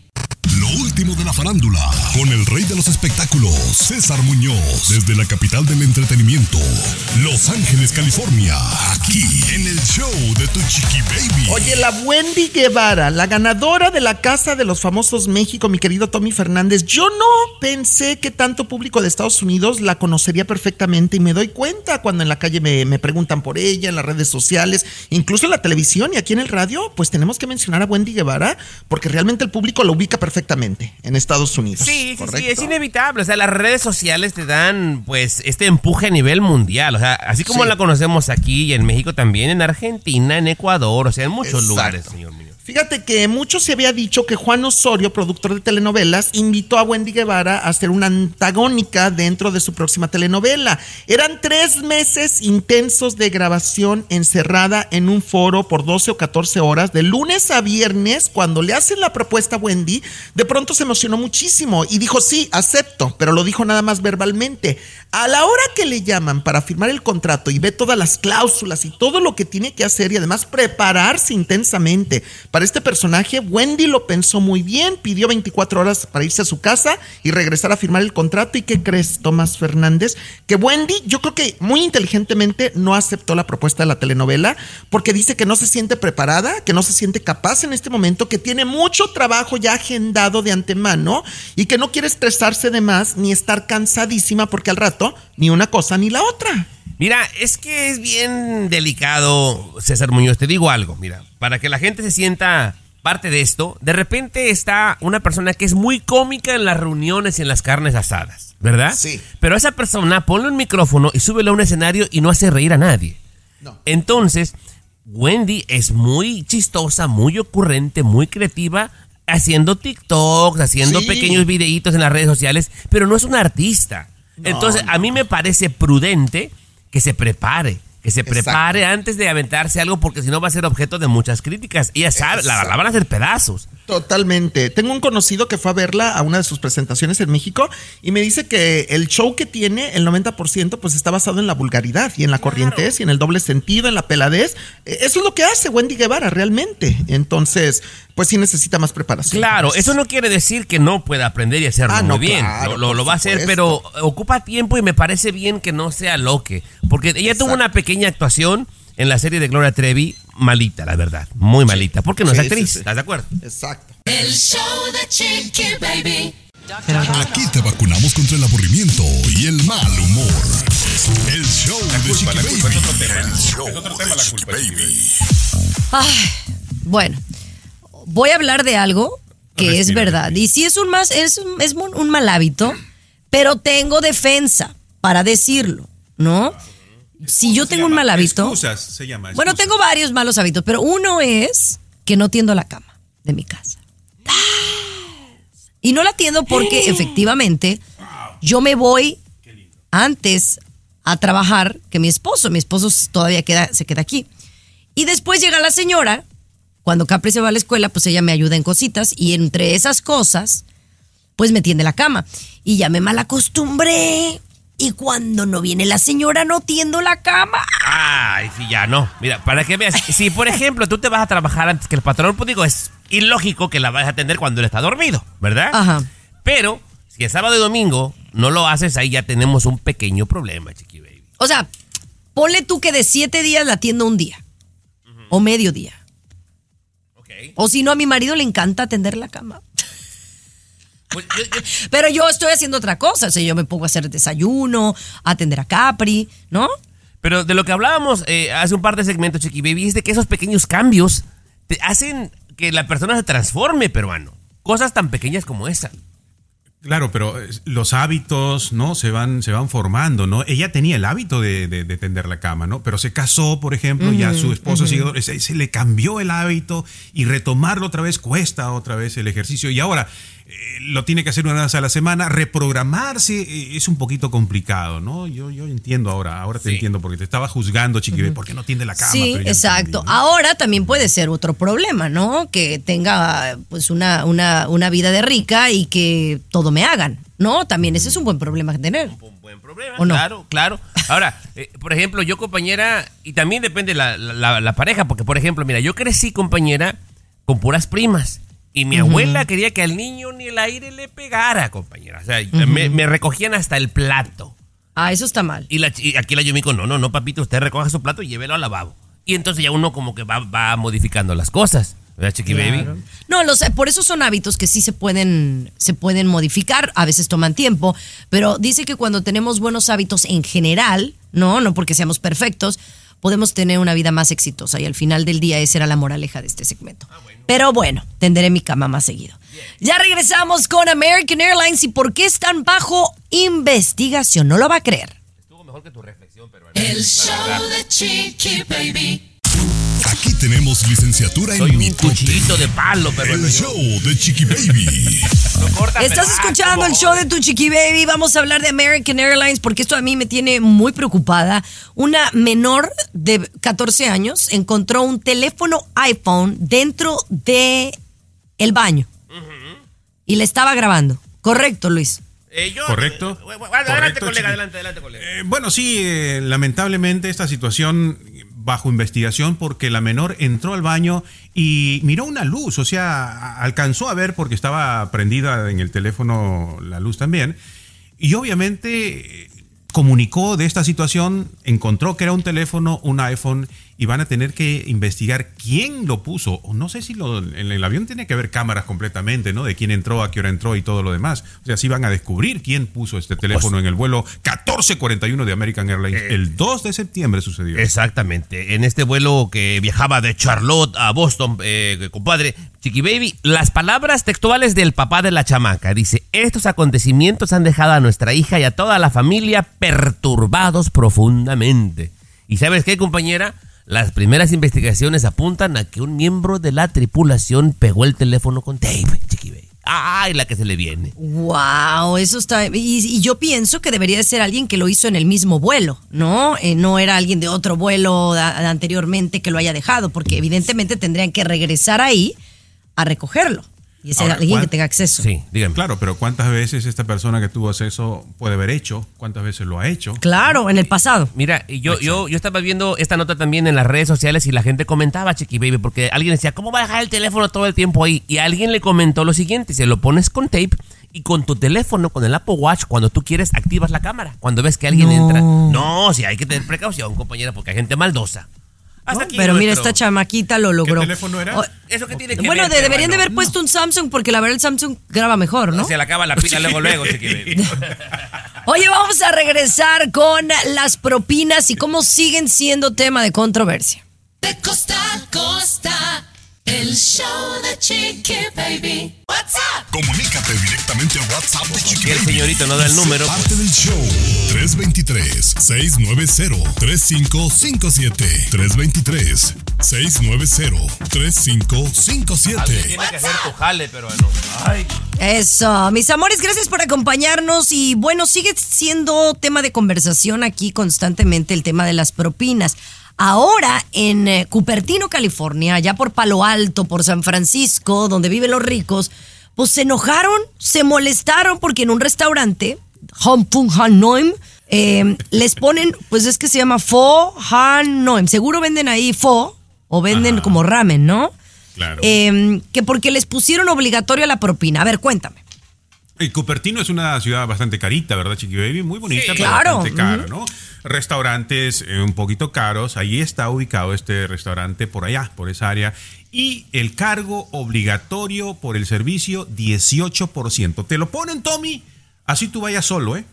De la farándula, con el rey de los espectáculos, César Muñoz, desde la capital del entretenimiento, Los Ángeles, California, aquí en el show de Tu Chiqui Baby. Oye, la Wendy Guevara, la ganadora de la Casa de los Famosos México, mi querido Tommy Fernández, yo no pensé que tanto público de Estados Unidos la conocería perfectamente y me doy cuenta cuando en la calle me, me preguntan por ella, en las redes sociales, incluso en la televisión y aquí en el radio, pues tenemos que mencionar a Wendy Guevara porque realmente el público lo ubica perfectamente en Estados Unidos. Sí, sí, sí, es inevitable. O sea, las redes sociales te dan, pues, este empuje a nivel mundial. O sea, así como Sí. la conocemos aquí y en México también, en Argentina, en Ecuador, o sea, en muchos Exacto. lugares, señor. Fíjate que mucho se había dicho que Juan Osorio, productor de telenovelas, invitó a Wendy Guevara a ser una antagónica dentro de su próxima telenovela. Eran tres meses intensos de grabación encerrada en un foro por 12 o 14 horas, de lunes a viernes. Cuando le hacen la propuesta a Wendy, de pronto se emocionó muchísimo y dijo, sí, acepto, pero lo dijo nada más verbalmente. A la hora que le llaman para firmar el contrato y ve todas las cláusulas y todo lo que tiene que hacer y además prepararse intensamente para este personaje, Wendy lo pensó muy bien, pidió 24 horas para irse a su casa y regresar a firmar el contrato. ¿Y qué crees, Tomás Fernández? Que Wendy, yo creo que muy inteligentemente no aceptó la propuesta de la telenovela porque dice que no se siente preparada, que no se siente capaz en este momento, que tiene mucho trabajo ya agendado de antemano y que no quiere estresarse de más ni estar cansadísima porque al rato ni una cosa ni la otra. Mira, es que es bien delicado, César Muñoz. Te digo algo, mira, para que la gente se sienta parte de esto, de repente está una persona que es muy cómica en las reuniones y en las carnes asadas, ¿verdad? Sí. Pero esa persona ponle un micrófono y súbelo a un escenario y no hace reír a nadie. Entonces, Wendy es muy chistosa, muy ocurrente, muy creativa, haciendo TikToks, haciendo Sí. pequeños videitos en las redes sociales, pero no es una artista. Entonces, a mí me parece prudente que se prepare, que se Exacto. prepare antes de aventarse algo, porque si no va a ser objeto de muchas críticas. Ella sabe, la, la van a hacer pedazos. Totalmente. Tengo un conocido que fue a verla a una de sus presentaciones en México y me dice que el show que tiene, el 90%, pues está basado en la vulgaridad y en la corrientez y en el doble sentido, en la peladez. Eh, Eso es lo que hace Wendy Guevara realmente. Entonces, pues sí necesita más preparación. Claro, eso no quiere decir que no pueda aprender y hacerlo Ah, muy no, bien. claro, lo lo- va a hacer, pero ocupa tiempo y me parece bien que no sea loque. Porque ella tuvo una pequeña actuación en la serie de Gloria Trevi, malita, la verdad. Muy malita. Porque no es Sí, actriz, sí, sí. ¿estás de acuerdo? Exacto. El show de Chiqui Baby. Aquí te vacunamos contra el aburrimiento y el mal humor. El show de Chiqui Baby. El show de Chiqui Baby. Ay, bueno, voy a hablar de algo que es verdad. Y sí es un más, es, un- es un, un mal hábito, pero tengo defensa para decirlo, ¿no? Si yo tengo un mal hábito. Excusas, se llama. Bueno, tengo varios malos hábitos, pero uno es que no tiendo la cama de mi casa. Y no la tiendo porque efectivamente yo me voy antes a trabajar que mi esposo. Mi esposo todavía queda, se queda aquí. Y después llega la señora, cuando Capri se va a la escuela, pues ella me ayuda en cositas y entre esas cosas, pues me tiende la cama. Y ya me malacostumbré. Y cuando no viene la señora, no tiendo la cama. Ay, sí, ya no. Mira, para que veas, si por ejemplo tú te vas a trabajar antes que el patrón, pues digo, es ilógico que la vayas a atender cuando él está dormido, ¿verdad? Ajá. Pero si es sábado y domingo no lo haces, ahí ya tenemos un pequeño problema, chiqui baby. O sea, ponle tú que de siete días la atiendo un día. O medio día. O si no, a mi marido le encanta atender la cama. Pues, Pero yo estoy haciendo otra cosa. O sea, yo me pongo a hacer desayuno, a atender a Capri, ¿no? Pero de lo que hablábamos eh, hace un par de segmentos, Chiqui Baby, es de que esos pequeños cambios te hacen que la persona se transforme, peruano. Cosas tan pequeñas como esa. Claro, pero eh, los hábitos, ¿no? Se van, se van formando, ¿no? Ella tenía el hábito de, de- de tender la cama, ¿no? Pero se casó, por ejemplo, ya Ujú, su esposo sigue- se, se le cambió el hábito y retomarlo otra vez cuesta otra vez el ejercicio. Y ahora eh, lo tiene que hacer una vez a la semana. Reprogramarse eh, es un poquito complicado, ¿no? Yo, yo entiendo ahora, ahora te entiendo porque te estaba juzgando, Chiqui, ¿por qué no tiende la cama? Sí, ya exacto. Ahora también puede ser otro problema, ¿no? Que tenga pues una, una, una vida de rica y que todo me hagan, ¿no? También ese es un buen problema que tener. ¿O no? Claro, claro. Ahora, eh, por ejemplo, yo compañera, y también depende la, la, la pareja, porque por ejemplo, mira, yo crecí compañera con puras primas. Y mi abuela quería que al niño ni el aire le pegara, compañera. O sea, me recogían hasta el plato. Ah, eso está mal. Y, la, y aquí la Yumiko, no, no, no, papito, usted recoja su plato y llévelo al lavabo. Y entonces ya uno como que va, va modificando las cosas. ¿Verdad, Chiqui Baby? Claro. No, los, por eso son hábitos que sí se pueden, se pueden modificar, a veces toman tiempo, pero dice que cuando tenemos buenos hábitos en general, no, no porque seamos perfectos, podemos tener una vida más exitosa y al final del día esa era la moraleja de este segmento. Pero bueno, tenderé mi cama más seguido. Ya regresamos con American Airlines y por qué están bajo investigación, no lo va a creer. El show de Chiqui Baby. Aquí tenemos licenciatura en mitote. de palo, pero El show de Chiqui Baby. Estás escuchando el show de tu chiqui baby. Vamos a hablar de American Airlines porque esto a mí me tiene muy preocupada. Una menor de 14 años encontró un teléfono iPhone dentro de el baño y le estaba grabando. Correcto, Luis. Eh, yo- Correcto. Adelante, Correcto, colega, adelante, adelante, colega. Eh, bueno, sí, eh, lamentablemente esta situación bajo investigación porque la menor entró al baño y miró una luz, o sea, alcanzó a ver porque estaba prendida en el teléfono la luz también. Y obviamente eh, comunicó de esta situación, encontró que era un teléfono, un iPhone y van a tener que investigar quién lo puso. O no sé si lo, en el avión tiene que haber cámaras completamente, ¿no? De quién entró, a qué hora entró y todo lo demás. O sea, sí van a descubrir quién puso este teléfono en el vuelo 1441 de American Airlines. el 2 de septiembre sucedió. Exactamente. En este vuelo que viajaba de Charlotte a Boston, eh, compadre, Chiqui Baby, las palabras textuales del papá de la chamaca. Dice, estos acontecimientos han dejado a nuestra hija y a toda la familia perturbados profundamente. ¿Y sabes qué, compañera? Las primeras investigaciones apuntan a que un miembro de la tripulación pegó el teléfono con tape, Chiqui Baby. ¡Ay, la que se le viene! Wow, eso está. Y, yo pienso que debería de ser alguien que lo hizo en el mismo vuelo, ¿no? Eh, no era alguien de otro vuelo anteriormente que lo haya dejado, porque evidentemente tendrían que regresar ahí a recogerlo. Y ese Ahora, alguien que ¿cuán- tenga acceso. Sí, dígame. Claro, pero ¿cuántas veces esta persona que tuvo acceso puede haber hecho? ¿Cuántas veces lo ha hecho? Claro, en el pasado. Mira, y yo, yo, yo estaba viendo esta nota también en las redes sociales y la gente comentaba, Chiqui Baby, porque alguien decía, ¿cómo va a dejar el teléfono todo el tiempo ahí? Y alguien le comentó lo siguiente, se lo pones con tape y con tu teléfono, con el Apple Watch, cuando tú quieres, activas la cámara. Cuando ves que alguien No. entra. No, sí, hay que tener precaución, compañera, porque hay gente maldosa. Hasta aquí Pero mira, esta chamaquita lo logró. teléfono era? O- ¿Eso qué tiene que bueno, ver, deberían de haber puesto un Samsung porque la verdad el Samsung graba mejor, ¿no? Se le acaba la pila luego, luego. Oye, vamos a regresar con las propinas y cómo siguen siendo tema de controversia. De costa a costa. El show de Chiqui Baby. What's up? Comunícate directamente a WhatsApp de Chiqui Y el Baby. señorito no da el número. Parte del show. 323-690-3557. 323-690-3557. Tiene que hacer tu jale, peruano. Ay. Eso, mis amores, gracias por acompañarnos y bueno, sigue siendo tema de conversación aquí constantemente el tema de las propinas. Ahora en eh, Cupertino, California, allá por Palo Alto, por San Francisco, donde viven los ricos, pues se enojaron, se molestaron porque en un restaurante, Hom Fung Han Noem, eh, les ponen, pues es que se llama Pho Han Noem. Seguro venden ahí Pho o venden como ramen, ¿no? Claro. Eh, que porque les pusieron obligatorio la propina. A ver, cuéntame. El Cupertino es una ciudad bastante carita, ¿verdad, Chiqui Baby? Muy bonita, Sí. pero Claro. bastante cara. ¿no? Restaurantes eh, un poquito caros. Ahí está ubicado este restaurante por allá, por esa área. Y el cargo obligatorio por el servicio, 18%. Te lo ponen, Tommy, así tú vayas solo, ¿eh?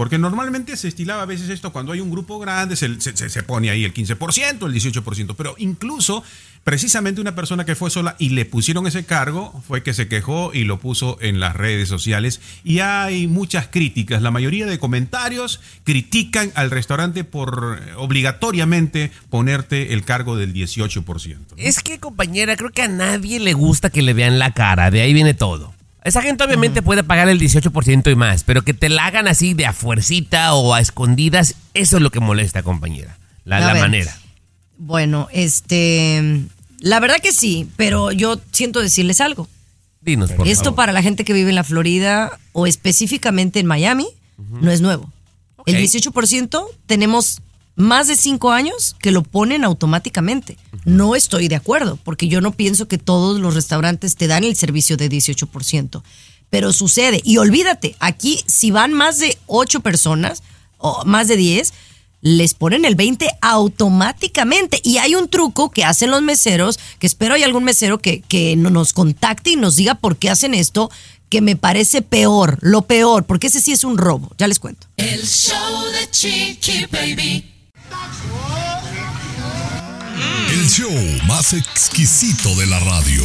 Porque normalmente se estilaba a veces esto cuando hay un grupo grande, se, se- se- pone ahí el 15%, el 18%, pero incluso precisamente una persona que fue sola y le pusieron ese cargo fue que se quejó y lo puso en las redes sociales y hay muchas críticas. La mayoría de comentarios critican al restaurante por eh, obligatoriamente ponerte el cargo del 18%. Es que, compañera, creo que a nadie le gusta que le vean la cara. De ahí viene todo. Esa gente obviamente puede pagar el 18% y más, pero que te la hagan así de a fuercita o a escondidas, eso es lo que molesta, compañera. La, la manera. Bueno, este, la verdad que sí, pero yo siento decirles algo. Dinos, por Esto favor. para la gente que vive en la Florida o específicamente en Miami no es nuevo. El 18% tenemos más de cinco años que lo ponen automáticamente. No estoy de acuerdo, porque yo no pienso que todos los restaurantes te dan el servicio de 18%. Pero sucede. Y olvídate, aquí si van más de ocho personas o más de 10, les ponen el 20 automáticamente. Y hay un truco que hacen los meseros, que espero hay algún mesero que, que no- nos contacte y nos diga por qué hacen esto, que me parece peor, lo peor, porque ese sí es un robo. Ya les cuento. El show de Chiqui Baby. El show más exquisito de la radio.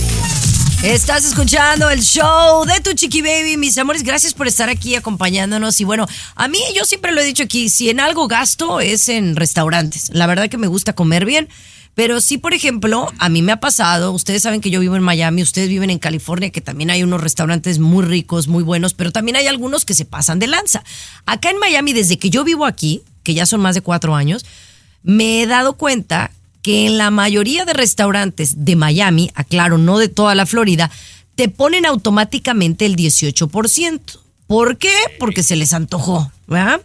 Estás escuchando el show de tu chiqui baby, mis amores. Gracias por estar aquí acompañándonos. Y bueno, a mí yo siempre lo he dicho aquí, si en algo gasto es en restaurantes. La verdad que me gusta comer bien. Pero sí, por ejemplo, a mí me ha pasado, ustedes saben que yo vivo en Miami, ustedes viven en California, que también hay unos restaurantes muy ricos, muy buenos, pero también hay algunos que se pasan de lanza. Acá en Miami, desde que yo vivo aquí, que ya son más de cuatro años, me he dado cuenta que en la mayoría de restaurantes de Miami, aclaro, no de toda la Florida, te ponen automáticamente el 18%. ¿Por qué? Porque se les antojó, ¿verdad?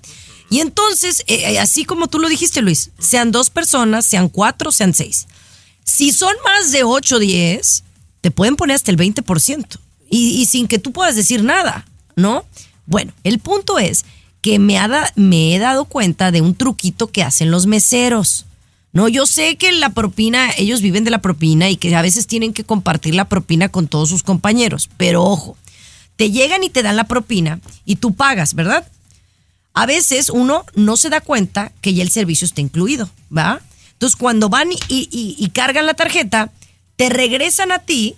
Y entonces, eh, eh, así como tú lo dijiste, Luis, sean dos personas, sean cuatro, sean seis. Si son más de 8 o 10, te pueden poner hasta el 20%. Y, y sin que tú puedas decir nada, ¿no? Bueno, el punto es que me, ha me he dado cuenta de un truquito que hacen los meseros. No, yo sé que la propina, ellos viven de la propina y que a veces tienen que compartir la propina con todos sus compañeros. Pero ojo, te llegan y te dan la propina y tú pagas, ¿verdad? A veces uno no se da cuenta que ya el servicio está incluido, ¿va? Entonces cuando van y cargan la tarjeta, te regresan a ti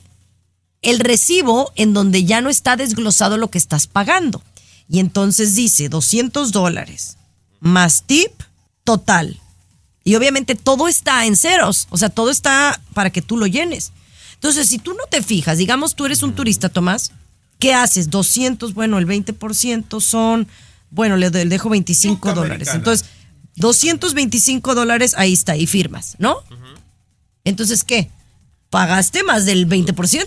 el recibo en donde ya no está desglosado lo que estás pagando. Y entonces dice 200 dólares más tip total. Y obviamente todo está en ceros, o sea, todo está para que tú lo llenes. Entonces, si tú no te fijas, digamos tú eres un turista, Tomás, ¿qué haces? 200, bueno, el 20% son, bueno, le, le dejo 25 dólares. americana. Entonces, 225 dólares, ahí está, y firmas, ¿no? Entonces, ¿qué? ¿Pagaste más del 20%?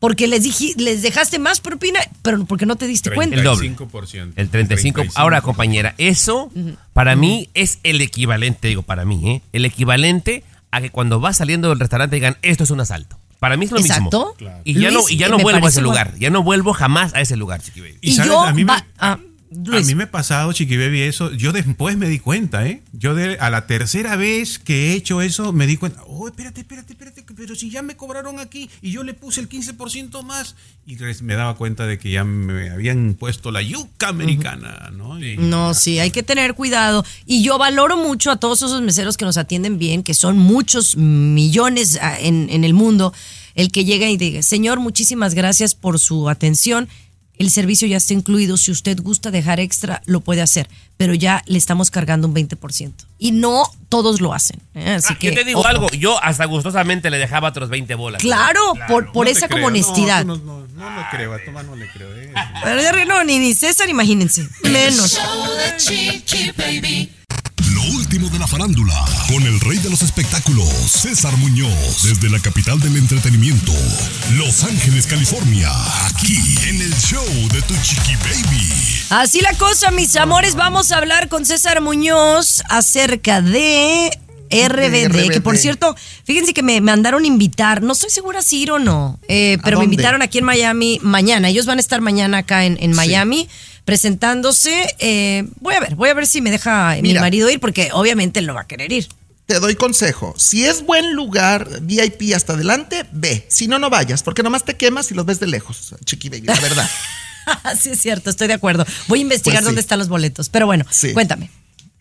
Porque les, dije, les dejaste más propina, pero porque no te diste cuenta. El doble. 35%. El 35. Ahora, compañera, eso para mí es el equivalente, digo, para mí, ¿eh? El equivalente a que cuando vas saliendo del restaurante digan, esto es un asalto. Para mí es lo Exacto. mismo. Claro. Y ya no, y ya eh, no me vuelvo a ese igual. lugar. Ya no vuelvo jamás a ese lugar, chiqui baby. Y, sabes, a mí me, va- a mí me ha pasado, Chiqui Baby, eso. Yo después me di cuenta, ¿eh? Yo de, a la tercera vez que he hecho eso, me di cuenta. Oh, espérate, espérate, espérate. Pero si ya me cobraron aquí y yo le puse el 15% más. Y me daba cuenta de que ya me habían puesto la yuca americana, ¿no? Y- No, sí, hay que tener cuidado. Y yo valoro mucho a todos esos meseros que nos atienden bien, que son muchos millones ah, en, en el mundo, el que llega y diga, señor, muchísimas gracias por su atención. El servicio ya está incluido. Si usted gusta dejar extra, lo puede hacer. Pero ya le estamos cargando un 20%. Y no todos lo hacen. ¿eh? Así Ah, que, yo te digo ojo. algo, yo hasta gustosamente le dejaba otros 20 bolas. Claro, por, por No esa como honestidad. No, no, no, no lo creo, a Tomás no le creo. ¿eh? Pero ya no, ni, ni César, imagínense. Menos. Lo último de la farándula, con el rey de los espectáculos, César Muñoz, desde la capital del entretenimiento, Los Ángeles, California, aquí en el show de Tu Chiqui Baby. Así la cosa, mis amores. Vamos a hablar con César Muñoz acerca de RBD, que por cierto, fíjense que me mandaron invitar, no estoy segura si ir o no, eh, pero me invitaron aquí en Miami mañana. Ellos van a estar mañana acá en, en Miami presentándose. eh, voy a ver, voy a ver si me deja mi Mira. marido ir, porque obviamente él no va a querer ir. Te doy consejo. Si es buen lugar, VIP hasta adelante, ve. Si no, no vayas, porque nomás te quemas y los ves de lejos, chiqui baby, la verdad. sí, es cierto, estoy de acuerdo. Voy a investigar Pues sí. dónde están los boletos. Pero bueno, Sí. cuéntame.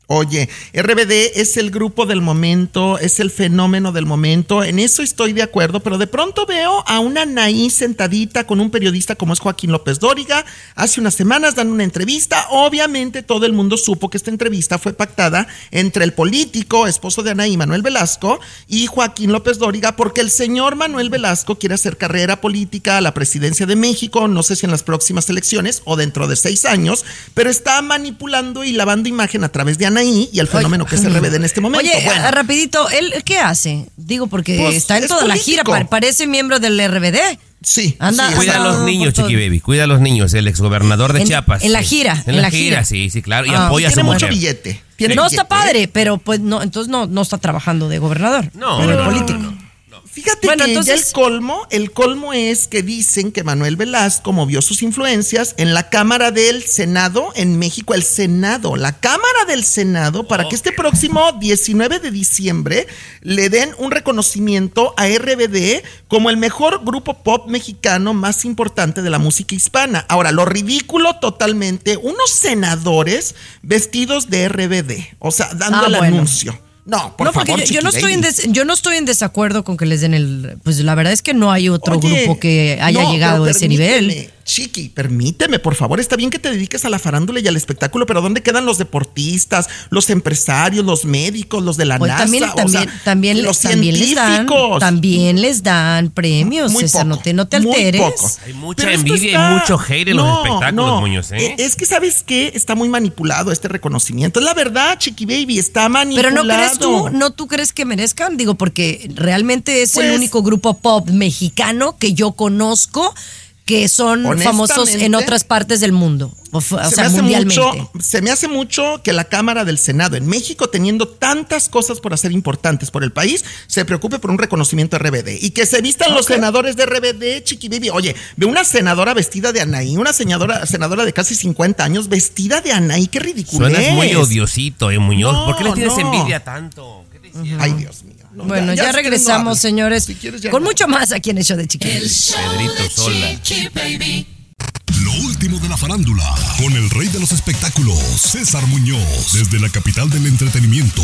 Oye, RBD es el grupo del momento, es el fenómeno del momento, en eso estoy de acuerdo, pero de pronto veo a una Naí sentadita con un periodista como es Joaquín López Dóriga, hace unas semanas dan una entrevista, obviamente todo el mundo supo que esta entrevista fue pactada entre el político, esposo de Anaí, Manuel Velasco, y Joaquín López Dóriga, porque el señor Manuel Velasco quiere hacer carrera política a la presidencia de México, no sé si en las próximas elecciones o dentro de seis años, pero está manipulando y lavando imagen a través de Anaí y el fenómeno que es RBD en este momento. Oye, Bueno, rapidito, ¿él qué hace? Digo, porque Pues, está en es toda la gira, parece miembro del RBD. Sí. Anda, Cuida a los niños. Chiqui Baby. Cuida a los niños. El exgobernador de En- Chiapas. en la Sí. gira, En, la, gira, sí, sí, claro. Y Ah. apoya a su tiene mujer. mucho billete. no billete, está ¿eh? padre, pero pues no, entonces no, no está trabajando de gobernador. No, Pero no, no, político. Fíjate Bueno, que ya el colmo, el colmo es que dicen que Manuel Velasco movió sus influencias en la Cámara del Senado en México, el Senado, la Cámara del Senado, para que este próximo 19 de diciembre le den un reconocimiento a RBD como el mejor grupo pop mexicano más importante de la música hispana. Ahora, lo ridículo totalmente, unos senadores vestidos de RBD, o sea, dando Ah, el bueno. anuncio. No, por no, porque favor, yo, yo no estoy en des- yo no estoy en desacuerdo con que les den el. Pues la verdad es que no hay otro Oye, grupo que haya no, llegado a ese nivel. Chiqui, permíteme, por favor. Está bien que te dediques a la farándula y al espectáculo, pero ¿dónde quedan los deportistas, los empresarios, los médicos, los de la Pues NASA? también, o también, sea, también, los también les dan, científicos? también les dan premios, Muy César, no poco, te, no te muy alteres. poco. Hay mucha envidia está- y mucho hate en los No, espectáculos, no. Muñoz, ¿eh? Eh, Es que, ¿sabes qué? Está muy manipulado este reconocimiento. Es la verdad, Chiqui Baby, está manipulado. Pero no crees tú, no tú crees que merezcan, digo, porque realmente es el Pues- único grupo pop mexicano que yo conozco que son famosos en otras partes del mundo, o, f- o se, sea, me hace mundialmente. mucho, se me hace mucho que la Cámara del Senado en México, teniendo tantas cosas por hacer importantes por el país, se preocupe por un reconocimiento RBD. Y que se vistan los senadores de RBD, Chiqui Baby. Oye, ve una senadora vestida de Anaí, una senadora, senadora de casi 50 años vestida de Anaí. Qué ridículo. Suenas muy odiosito, eh, Muñoz. No, ¿Por qué le tienes no. envidia tanto? ¿Qué te hicieron? Ay, Dios mío. No, Bueno, ya, regresamos, señores, Si quieres ya con no. mucho más aquí en el show de Chiquillos. El show Pedrito de Sola. Chiqui Baby. Lo último de la farándula, con el rey de los espectáculos, César Muñoz, desde la capital del entretenimiento,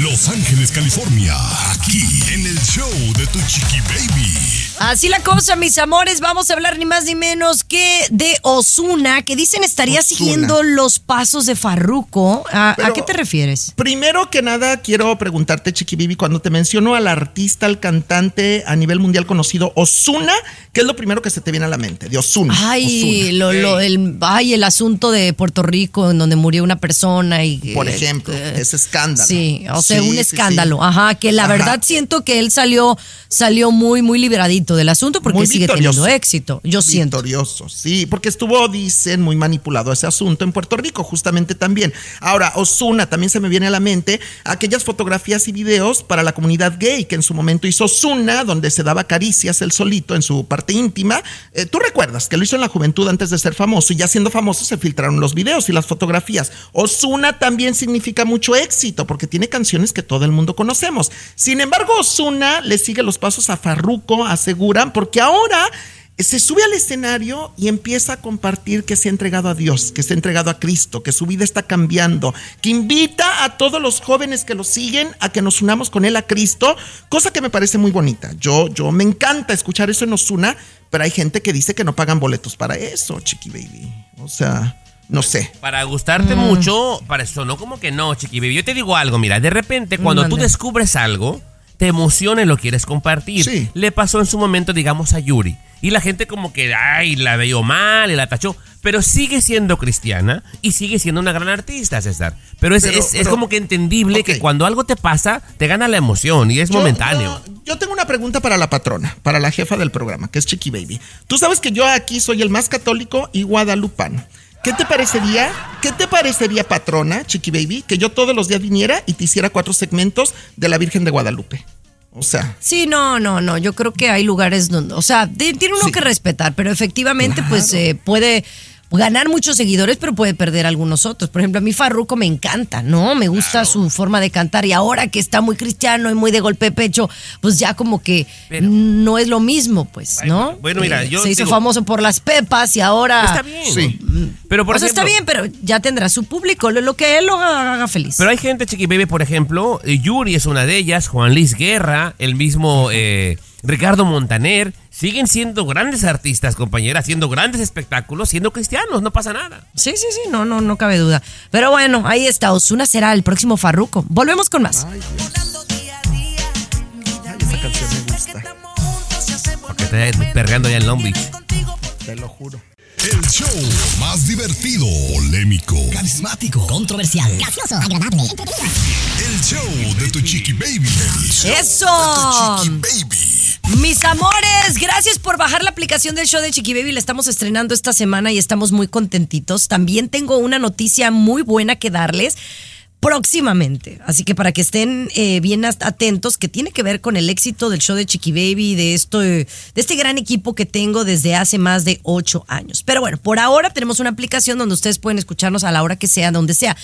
Los Ángeles, California, aquí en el show de Tu Chiqui Baby. Así la cosa, mis amores, vamos a hablar ni más ni menos que de Osuna, que dicen estaría Ozuna. siguiendo los pasos de Farruko. ¿A, qué te refieres? Primero que nada, quiero preguntarte, Chiqui Bibi, cuando te menciono al artista, al cantante a nivel mundial conocido, Osuna, ¿qué es lo primero que se te viene a la mente? De Osuna. Ay, Ozuna. lo, lo- el, ay, el asunto de Puerto Rico en donde murió una persona y Por eh, ejemplo, eh, ese escándalo. Sí, o sea, Sí, un sí, escándalo. sí. Ajá, que la Ajá. verdad siento que él salió salió muy muy liberadito del asunto porque Muy sigue victorioso. teniendo éxito. Yo siento. Victorioso, sí, porque estuvo, dicen, muy manipulado ese asunto en Puerto Rico, justamente también. Ahora, Osuna, también se me viene a la mente aquellas fotografías y videos para la comunidad gay que en su momento hizo Osuna, donde se daba caricias él solito en su parte íntima. Eh, Tú recuerdas que lo hizo en la juventud antes de ser famoso y ya siendo famoso se filtraron los videos y las fotografías. Osuna también significa mucho éxito porque tiene canciones que todo el mundo conocemos. Sin embargo, Osuna le sigue los pasos a Farruko, aseguran, porque ahora se sube al escenario y empieza a compartir que se ha entregado a Dios, que se ha entregado a Cristo, que su vida está cambiando, que invita a todos los jóvenes que lo siguen a que nos unamos con él a Cristo, cosa que me parece muy bonita. Yo, yo me encanta escuchar eso en Osuna, pero hay gente que dice que no pagan boletos para eso, Chiqui Baby. O sea, no sé. Para gustarte Mm. mucho, para eso no como que no, chiqui baby. Yo te digo algo, mira, de repente cuando tú descubres algo, te emociona y lo quieres compartir. Sí. Le pasó en su momento, digamos, a Yuri. Y la gente como que, ay, la veo mal y la tachó. Pero sigue siendo cristiana y sigue siendo una gran artista, César. Pero es, Pero- es- como que entendible que cuando algo te pasa, te gana la emoción y es Yo- momentáneo. Yo, yo tengo una pregunta para la patrona, para la jefa del programa, que es Chiqui Baby. Tú sabes que yo aquí soy el más católico y guadalupano. ¿Qué te parecería? ¿Qué te parecería, patrona, Chiqui Baby, que yo todos los días viniera y te hiciera cuatro segmentos de la Virgen de Guadalupe? O sea, Sí, no, no, no. Yo creo que hay lugares donde, o sea, tiene uno Sí. que respetar, pero efectivamente, pues eh, puede, ganar muchos seguidores, pero puede perder algunos otros. Por ejemplo, a mí Farruko me encanta, ¿no? Me gusta su forma de cantar y ahora que está muy cristiano y muy de golpe de pecho, pues ya como que no es lo mismo, pues, ¿no? bueno, mira, Eh, yo se hizo digo- famoso por las pepas y ahora Está bien. Pero por o sea, está bien, pero ya tendrá su público, lo, lo que él lo haga, haga feliz. Pero hay gente, Chiqui Baby, por ejemplo, eh, Yuri es una de ellas, Juan Luis Guerra, el mismo eh, Ricardo Montaner, siguen siendo grandes artistas, compañera, haciendo grandes espectáculos, siendo cristianos, no pasa nada. Sí, sí, sí, no, no, no cabe duda. Pero bueno, ahí está, Osuna será el próximo Farruco. Volvemos con más. Esa canción me gusta. Porque está perreando ya en Long Beach. Te lo juro. El show más divertido, polémico, Carismático, controversial, gracioso, agradable. el show de tu chiqui baby. El show ¡Eso! de tu chiqui baby. Mis amores, gracias por bajar la aplicación del show de Chiqui Baby. La estamos estrenando esta semana y estamos muy contentitos. También tengo una noticia muy buena que darles próximamente. Así que para que estén eh, bien at- atentos, que tiene que ver con el éxito del show de Chiqui Baby, de, esto, de este gran equipo que tengo desde hace más de ocho años. Pero bueno, por ahora tenemos una aplicación donde ustedes pueden escucharnos a la hora que sea, donde sea.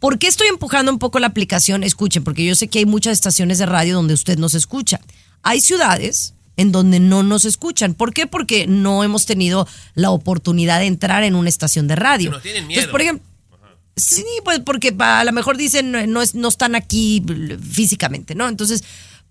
¿Por qué estoy empujando un poco la aplicación? Escuchen, porque yo sé que hay muchas estaciones de radio donde usted nos escucha. Hay ciudades en donde no nos escuchan. ¿Por qué? Porque no hemos tenido la oportunidad de entrar en una estación de radio. nos tienen Entonces, miedo. por ejemplo, Sí, pues porque a lo mejor dicen no, no es- no están aquí físicamente, ¿no? Entonces,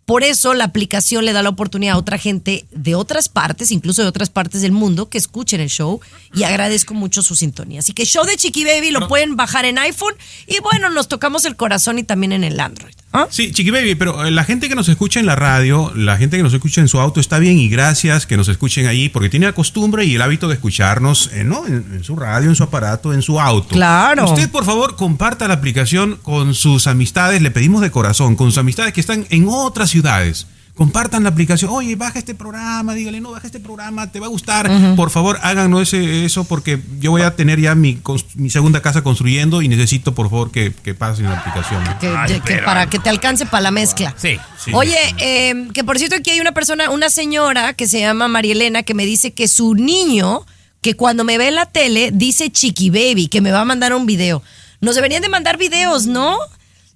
por eso la aplicación le da la oportunidad a otra gente de otras partes, incluso de otras partes del mundo, que escuchen el show y agradezco mucho su sintonía. Así que show de Chiqui Baby lo pueden bajar en iPhone y bueno, nos tocamos el corazón y también en el Android. ¿Ah? Sí, Chiqui Baby, pero eh, la gente que nos escucha en la radio, la gente que nos escucha en su auto está bien y gracias que nos escuchen ahí porque tiene la costumbre y el hábito de escucharnos eh, ¿no? en, en su radio, en su aparato, en su auto. Claro. Usted, por favor, comparta la aplicación con sus amistades, le pedimos de corazón, con sus amistades que están en otras ciudades. Compartan la aplicación. Oye, baja este programa, dígale, no, baja este programa, te va a gustar. Por favor, háganos ese, eso porque yo voy a tener ya mi, mi segunda casa construyendo y necesito, por favor, que, que pasen la aplicación. ¿no? Que, que- que para que te alcance para la mezcla. Sí. Sí. Oye, eh, que por cierto aquí hay una persona, una señora que se llama María Elena que me dice que su niño, que cuando me ve en la tele, dice Chiqui Baby, que me va a mandar un video. Nos deberían de mandar videos, ¿no?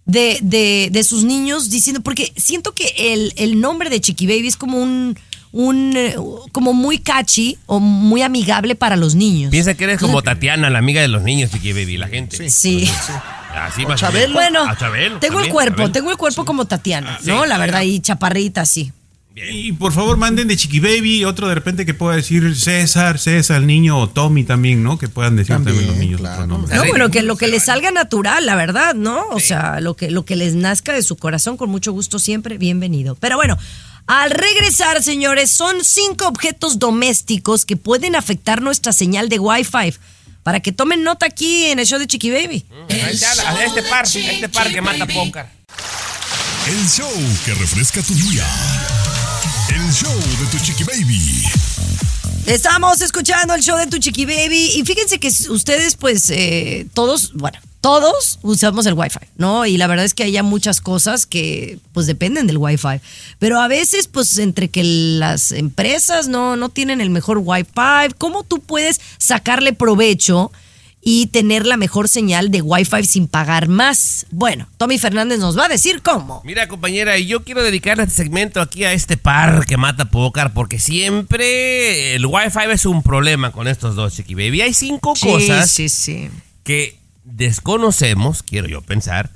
De, de, de sus niños diciendo, porque siento que el, el nombre de Chiqui Baby es como un, un, eh, como muy catchy o muy amigable para los niños. Piensa que eres como Tatiana, la amiga de los niños, Chiqui Baby, la gente. Sí. Así O más Chabelo. Bueno, A Chabelo, tengo el cuerpo, Chabelo. tengo el cuerpo como Tatiana, Ah, sí, ¿no? La verdad, y chaparrita, sí. Y por favor manden de Chiqui Baby, otro de repente que pueda decir César, César, el niño o Tommy también, ¿no? Que puedan decir también, También, los niños claro. No, bueno, que lo que les salga natural, la verdad, ¿no? O sea, lo que, lo que les nazca de su corazón, con mucho gusto siempre, bienvenido. Pero bueno, al regresar, señores, son cinco objetos domésticos que pueden afectar nuestra señal de Wi-Fi. Para que tomen nota aquí en el show de Chiqui Baby. Este par, a este par que mata póker. El show que refresca tu día. El show de tu chiqui baby. Estamos escuchando el show de Tu Chiqui Baby y fíjense que ustedes pues eh, todos, bueno, todos usamos el Wi-Fi, ¿no? Y la verdad es que hay ya muchas cosas que pues dependen del Wi-Fi, pero a veces pues entre que las empresas no, no tienen el mejor Wi-Fi, ¿cómo tú puedes sacarle provecho? Y tener la mejor señal de Wi-Fi sin pagar más. Bueno, Tommy Fernández nos va a decir cómo. Mira, compañera, y yo quiero dedicarle este segmento aquí a este par que mata pócar, porque siempre el Wi-Fi es un problema con estos dos, Chiqui Baby. Hay cinco cosas Sí, sí. que desconocemos, quiero yo pensar,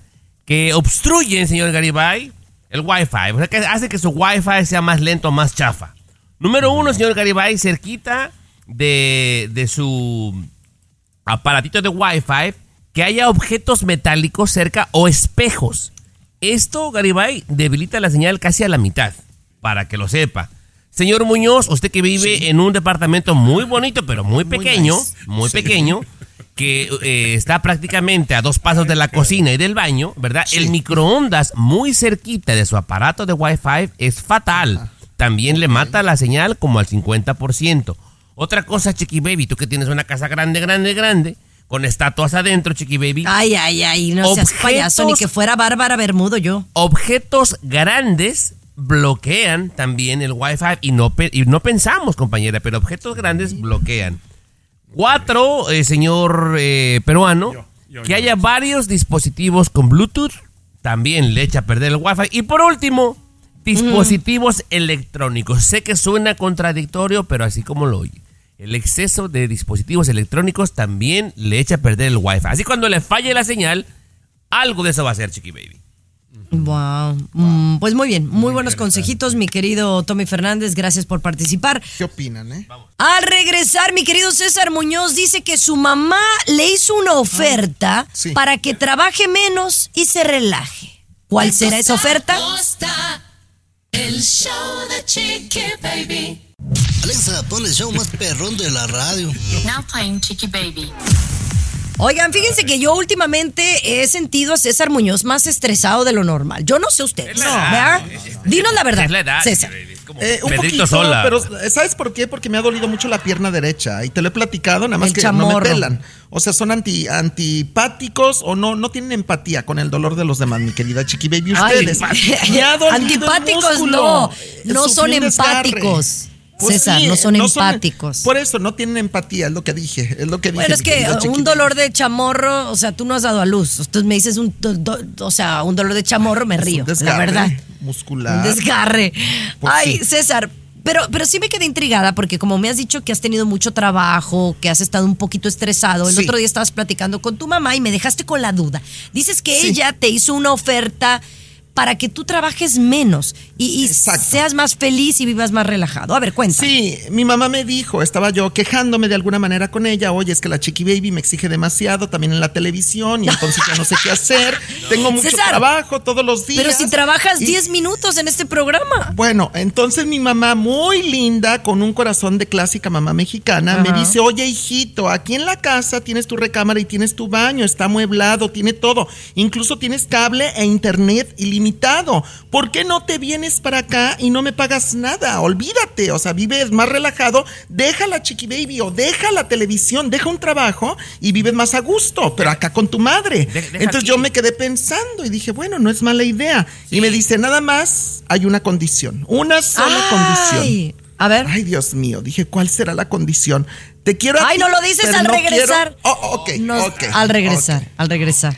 que obstruyen, señor Garibay, el Wi-Fi. O sea, que hace que su Wi-Fi sea más lento, más chafa. Número uno, señor Garibay, cerquita de, de su aparatito de Wi-Fi, que haya objetos metálicos cerca o espejos. Esto, Garibay, debilita la señal casi a la mitad, para que lo sepa. Señor Muñoz, usted que vive en un departamento muy bonito, pero muy pequeño, nice. muy Sí. pequeño, que eh, está prácticamente a dos pasos de la cocina y del baño, ¿verdad? El microondas muy cerquita de su aparato de Wi-Fi es fatal. También le mata la señal como al 50%. Otra cosa, Chiqui Baby, tú que tienes una casa grande, grande, grande, con estatuas adentro, Chiqui Baby. Ay, ay, ay, no seas payaso, ni que fuera Bárbara Bermudo yo. objetos grandes bloquean también el Wi-Fi y no, y no pensamos, compañera, pero objetos grandes bloquean. Cuatro, eh, señor eh, peruano, que haya varios dispositivos con Bluetooth, también le echa a perder el Wi-Fi. Y por último, dispositivos electrónicos. Sé que suena contradictorio, pero así como lo oye. El exceso de dispositivos electrónicos también le echa a perder el Wi-Fi. Así cuando le falle la señal, algo de eso va a ser, Chiqui Baby. Wow. Mm, pues muy bien, muy, buenos consejitos, mi querido Tommy Fernández. Gracias por participar. ¿Qué opinan, eh? Al regresar, mi querido César Muñoz dice que su mamá le hizo una oferta sí. para que trabaje menos y se relaje. ¿Cuál será esa oferta? El show de Chiqui Baby. Alexa, pon el show más perrón de la radio. Now playing Chiqui Baby. Oigan, fíjense que yo últimamente he sentido a César Muñoz más estresado de lo normal. Yo no sé la edad. ¿verdad? Dinos la verdad, Es la edad, César. Baby. Como Eh, un Pedrito poquito, Sola. pero eh, ¿sabes por qué? Porque me ha dolido mucho la pierna derecha y te lo he platicado, nada más El que no me pelan. O sea, son anti, antipáticos o no, no tienen empatía con el dolor de los demás, mi querida Chiqui Baby. Ay, Ustedes. Me ha dolido el Antipáticos no, Eh, no sufrí son empáticos. Pues César, sí, no son empáticos. por eso, no tienen empatía, es lo que dije. Es lo que dije. Bueno, es mi que un dolor de chamorro, o sea, tú no has dado a luz. Entonces me dices un, do- do- o sea, un dolor de chamorro, me Es río, la verdad. Muscular. Un desgarre. Pues Ay, sí. César, pero, pero sí me quedé intrigada porque como me has dicho que has tenido mucho trabajo, que has estado un poquito estresado, el Sí. otro día estabas platicando con tu mamá y me dejaste con la duda. Dices que Sí. ella te hizo una oferta para que tú trabajes menos y, y seas más feliz y vivas más relajado. A ver, cuenta. Sí, mi mamá me dijo, estaba yo quejándome de alguna manera con ella, oye, es que la Chiqui Baby me exige demasiado también en la televisión y entonces ya no sé qué hacer, tengo mucho César, trabajo todos los días. Pero si trabajas Y- 10 minutos en este programa. Bueno, entonces mi mamá, muy linda, con un corazón de clásica mamá mexicana, me dice, oye hijito, aquí en la casa tienes tu recámara y tienes tu baño, está amueblado, tiene todo, incluso tienes cable e internet ¿Por qué no te vienes para acá y no me pagas nada? Olvídate, o sea, vives más relajado, deja la chiqui baby o deja la televisión, deja un trabajo y vives más a gusto, pero acá con tu madre. De- Entonces aquí. yo me quedé pensando y dije, bueno, no es mala idea. Y me dice, nada más hay una condición, una sola condición. Ay, a ver. Ay, Dios mío, dije, ¿cuál será la condición? Te quiero a Ay, ti, no lo dices al regresar. Oh, ok, Nos- ok, al regresar, al regresar.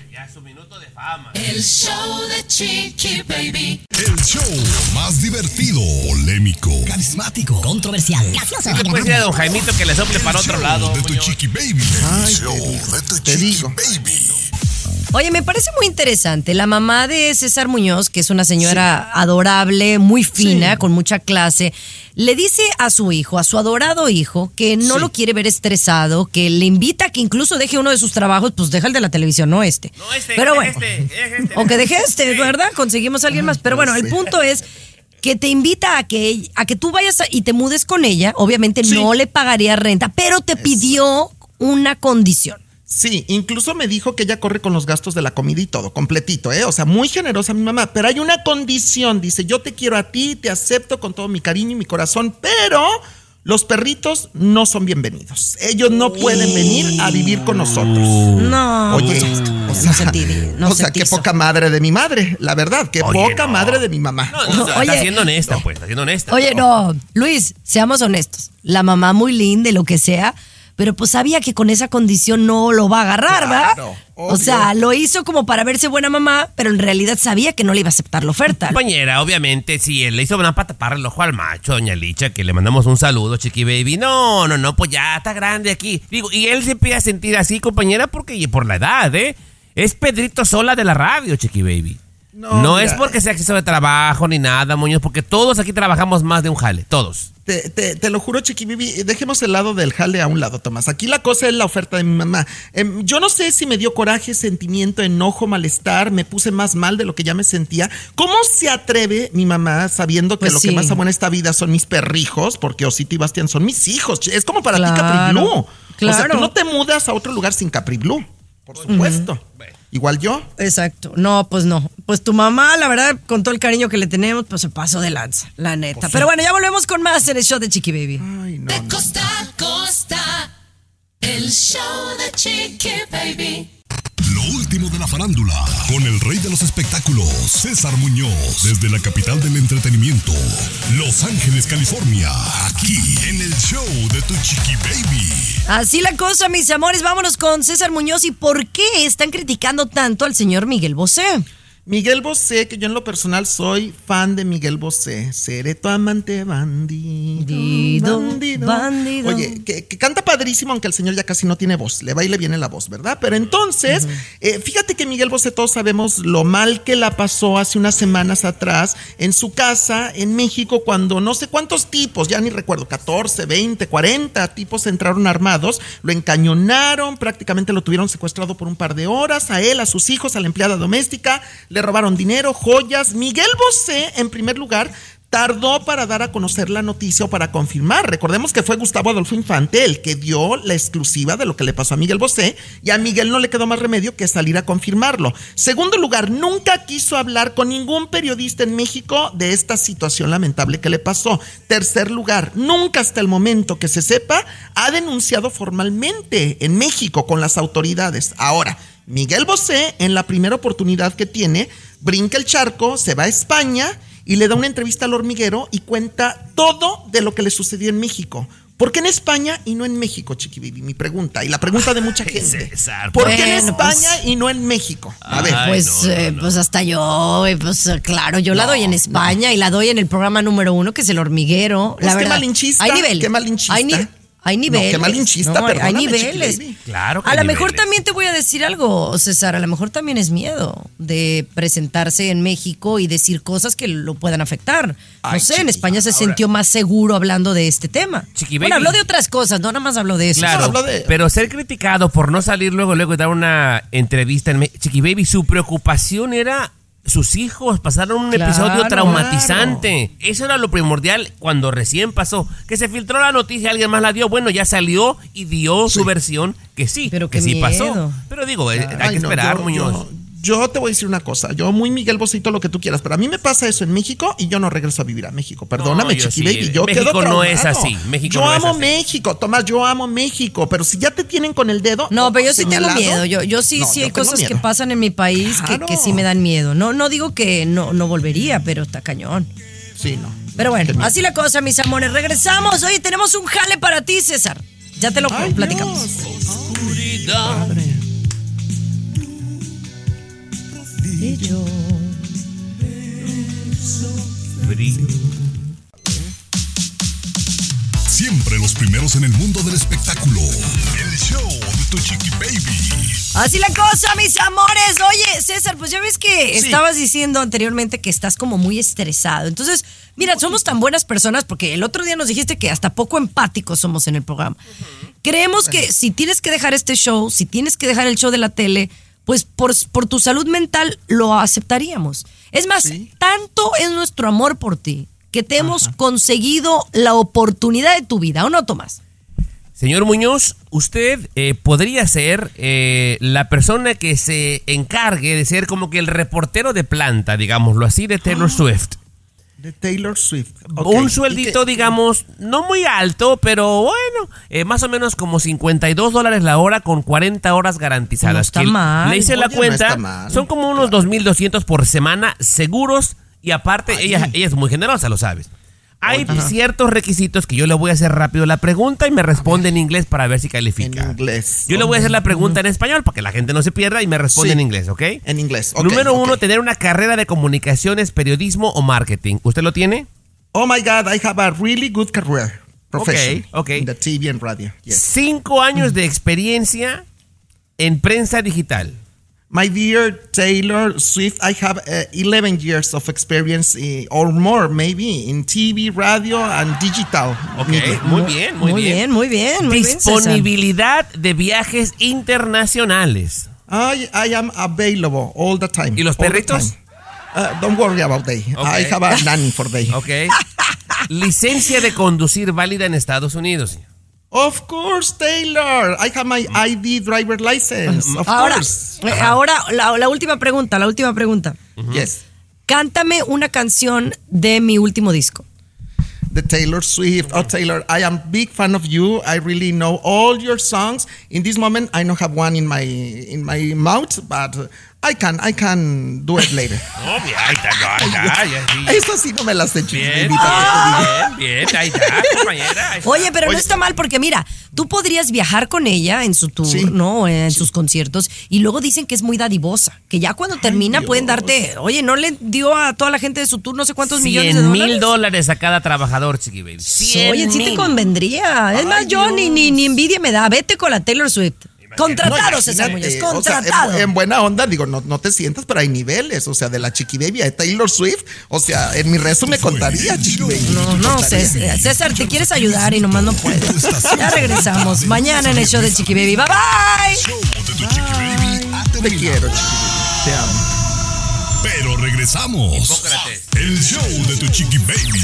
El show de Chiqui Baby. El show más divertido, polémico, Carismático, controversial, gracioso, ¿Qué le puedes decir a don Jaimito que le sople para otro show lado? de tu chiqui baby. Ay, El show de tu chiqui baby. Oye, me parece muy interesante. La mamá de César Muñoz, que es una señora adorable, muy fina, Sí. con mucha clase, le dice a su hijo, a su adorado hijo, que no Sí. lo quiere ver estresado, que le invita a que incluso deje uno de sus trabajos, pues deja el de la televisión, no este. No, este, Pero este, bueno, este, este. o que deje este, ¿verdad? Conseguimos a alguien más. Pero bueno, el punto es que te invita a que, a que tú vayas a- y te mudes con ella. Obviamente Sí. no le pagaría renta, pero te pidió una condición. Sí, incluso me dijo que ella corre con los gastos de la comida y todo, completito, ¿eh? O sea, muy generosa mi mamá. Pero hay una condición, dice, yo te quiero a ti, te acepto con todo mi cariño y mi corazón, pero los perritos no son bienvenidos. Ellos no pueden venir a vivir con nosotros. No, Oye, pues, o no sea, sentí, no o sea, sentí qué poca madre de mi madre, la verdad, qué Oye, poca no. madre de mi mamá. No, no, está Oye. siendo honesta, pues, está siendo honesta. Oye, no, Luis, seamos honestos. La mamá muy linda y lo que sea, pero pues sabía que con esa condición no lo va a agarrar, Claro, ¿verdad? O obvio. sea, lo hizo como para verse buena mamá, pero en realidad sabía que no le iba a aceptar la oferta. Compañera, obviamente, sí, él le hizo una para tapar el ojo al macho, doña Licha, que le mandamos un saludo, chiqui baby. No, no, no, pues ya está grande aquí. Digo, y él se empieza a sentir así, compañera, porque y por la edad, ¿eh? Es Pedrito Sola de la radio, chiqui baby. No, No, es porque sea exceso de trabajo ni nada, Muñoz, porque todos aquí trabajamos más de un jale, todos. Te, te- te lo juro, Chiqui Bibi, dejemos el lado del jale a un lado, Tomás. Aquí la cosa es la oferta de mi mamá. Em, yo no sé si me dio coraje, sentimiento, enojo, malestar, me puse más mal de lo que ya me sentía. ¿Cómo se atreve mi mamá sabiendo que Pues lo sí. que más amo en esta vida son mis perrijos? Porque Osito y Bastián son mis hijos. Es como para ti Claro, Capri Blue. O sea, claro. tú no te mudas a otro lugar sin Capri Blue. Por supuesto. Igual yo. Exacto. No, pues no. Pues tu mamá, la verdad, con todo el cariño que le tenemos, pues se pasó de lanza, la neta. Pero bueno, ya volvemos con más en el show de Chiqui Baby. Ay, no, De no. costa a costa. El show de Chiqui Baby. Último de la farándula, con el rey de los espectáculos, César Muñoz, desde la capital del entretenimiento, Los Ángeles, California. Aquí en el show de tu chiqui baby. Así la cosa, mis amores. Vámonos con César Muñoz. ¿Y por qué están criticando tanto al señor Miguel Bosé? Miguel Bosé, que yo en lo personal soy fan de Miguel Bosé. Seré tu amante bandido. Bandido, bandido. Oye, que, que canta padrísimo, aunque el señor ya casi no tiene voz. Le va y le viene la voz, ¿verdad? Pero entonces, eh, fíjate que Miguel Bosé, todos sabemos lo mal que la pasó hace unas semanas atrás en su casa en México, cuando no sé cuántos tipos, ya ni recuerdo, 14, 20, 40 tipos entraron armados, lo encañonaron, prácticamente lo tuvieron secuestrado por un par de horas, a él, a sus hijos, a la empleada doméstica, le robaron dinero, joyas. Miguel Bosé, en primer lugar, tardó para dar a conocer la noticia o para confirmar. Recordemos que fue Gustavo Adolfo Infante el que dio la exclusiva de lo que le pasó a Miguel Bosé y a Miguel no le quedó más remedio que salir a confirmarlo. Segundo lugar, nunca quiso hablar con ningún periodista en México de esta situación lamentable que le pasó. Tercer lugar, nunca hasta el momento que se sepa ha denunciado formalmente en México con las autoridades. Ahora, Miguel Bosé, en la primera oportunidad que tiene, brinca el charco, se va a España y le da una entrevista al hormiguero y cuenta todo de lo que le sucedió en México. ¿Por qué en España y no en México, Chiqui Baby? Mi pregunta y la pregunta de mucha gente. ¿Por qué en pues- España y no en México? A ver. pues, eh, pues hasta yo, eh, pues eh, claro, yo la doy en España y la doy en el programa número uno, que es el hormiguero. Pues la qué verdad, malinchista, Hay niveles. qué malinchista. Hay, hay No, qué niveles. malinchista, No, hay- niveles. Claro que A lo mejor niveles. también te voy a decir algo, César. A lo mejor también es miedo de presentarse en México y decir cosas que lo puedan afectar. No Ay, sé, en España se ahora- sintió más seguro hablando de este tema. Chiqui bueno, baby. habló de otras cosas, no nada más habló de eso. Claro, habla de- pero ser criticado por no salir luego, luego y dar una entrevista en Me- Chiqui Baby, su preocupación era sus hijos pasaron un Claro, episodio traumatizante. Eso era lo primordial cuando recién pasó. Que se filtró la noticia, alguien más la dio. Bueno, ya salió y dio su versión que sí, Pero que sí pasó. Pero digo, eh, hay Ay, que no, esperar, yo- Muñoz. Yo, yo te voy a decir una cosa. Yo, muy Miguel Bosito, lo que tú quieras. Pero a mí me pasa eso en México y yo no regreso a vivir a México. Perdóname, No, yo Chiqui sí. Baby. Yo México quedo no es así. México yo no es amo así. México. Tomás, yo amo México. Pero si ya te tienen con el dedo. No, pero yo sí tengo miedo. Yo, yo sí, no, sí yo hay cosas que pasan en mi país que, Claro. que sí me dan miedo. No, no digo que no, no volvería, pero está cañón. Sí, no. Pero bueno, Qué miedo. así la cosa, mis amores. Regresamos. Oye, tenemos un jale para ti, César. Ya te lo Ay, platicamos. Siempre los primeros en el mundo del espectáculo. El show de tu chiqui baby. Así la cosa, mis amores. Oye, César, pues ya ves que Sí. estabas diciendo anteriormente que estás como muy estresado. Entonces, mira, somos tan buenas personas porque el otro día nos dijiste que hasta poco empáticos somos en el programa. Creemos que si tienes que dejar este show, si tienes que dejar el show de la tele, pues por, por tu salud mental lo aceptaríamos. Es más, tanto es nuestro amor por ti que te hemos conseguido la oportunidad de tu vida, ¿o no, Tomás? Señor Muñoz, usted eh, podría ser eh, la persona que se encargue de ser como que el reportero de planta, digámoslo así, de Taylor Swift. De Taylor Swift. Un ¿Y sueldito, digamos, no muy alto, pero bueno, eh, más o menos como 52 dólares la hora con 40 horas garantizadas. No está Que mal. Le hice la Oye, cuenta, son como unos 2.200 por semana seguros y aparte ella, ella es muy generosa, lo sabes. Hay ciertos requisitos que yo le voy a hacer rápido la pregunta y me responde en inglés para ver si En califica. inglés. Yo le voy a hacer la pregunta en español para que la gente no se pierda y me responde Sí. en inglés, ¿ok? En inglés. ok, Número ok. uno, tener una carrera de comunicaciones, periodismo o marketing. ¿Usted lo tiene? Oh my God, I have a really good career. Profession. ok. In the TV and radio. Yes. Cinco años de experiencia en prensa digital. My dear Taylor Swift, I have uh, 11 years of experience uh, or more, maybe, in TV, radio, and digital. Ok, media. muy bien, muy, Muy bien, muy bien, muy bien, César. Disponibilidad de viajes internacionales. I, I am available all the time. ¿Y los perritos? Uh, don't worry about they. Ok. I have a nanny for they. Ok. Licencia de conducir válida en Estados Unidos. Of course, Taylor. I have my ID driver license. Of Ahora, course. eh, ahora la, la última pregunta, la última pregunta. Yes. Cántame una canción de mi último disco. the Taylor Swift. Oh, Taylor, I am big fan of you. I really know all your songs. In this moment, I don't have one in my in my mouth, but I can, I can do it later. No, bien, ahí está, ya, ya, ya, sí. Eso sí no me las Chiqui Bien, bien, bien, ahí está, compañera. ahí está. Oye, pero no está mal porque mira, tú podrías viajar con ella en su tour, Sí. ¿no? En sus conciertos y luego dicen que es muy dadivosa, que ya cuando termina pueden darte, oye, no le dio a toda la gente de su tour no sé cuántos millones de 100 dólares. mil dólares a cada trabajador, Chiqui Baby. 100 Oye, sí te convendría. Es más, yo ni, ni, ni envidia me da. Vete con la Taylor Swift. Contratado, No, César imagínate, Muñoz, o sea, en- contratado. en, buena onda, digo, no, no te sientas, pero hay niveles. O sea, de la Chiqui Baby a Taylor Swift. O sea, en mi rezo me contaría, Chiqui Baby. No, no, César, César, te quieres ayudar y nomás no puedes. Ya regresamos. Mañana en el show de Chiqui Baby. Bye bye. Te quiero, Chiqui Baby. Te amo. Pero regresamos. Hipócrates. El show de tu chiqui baby.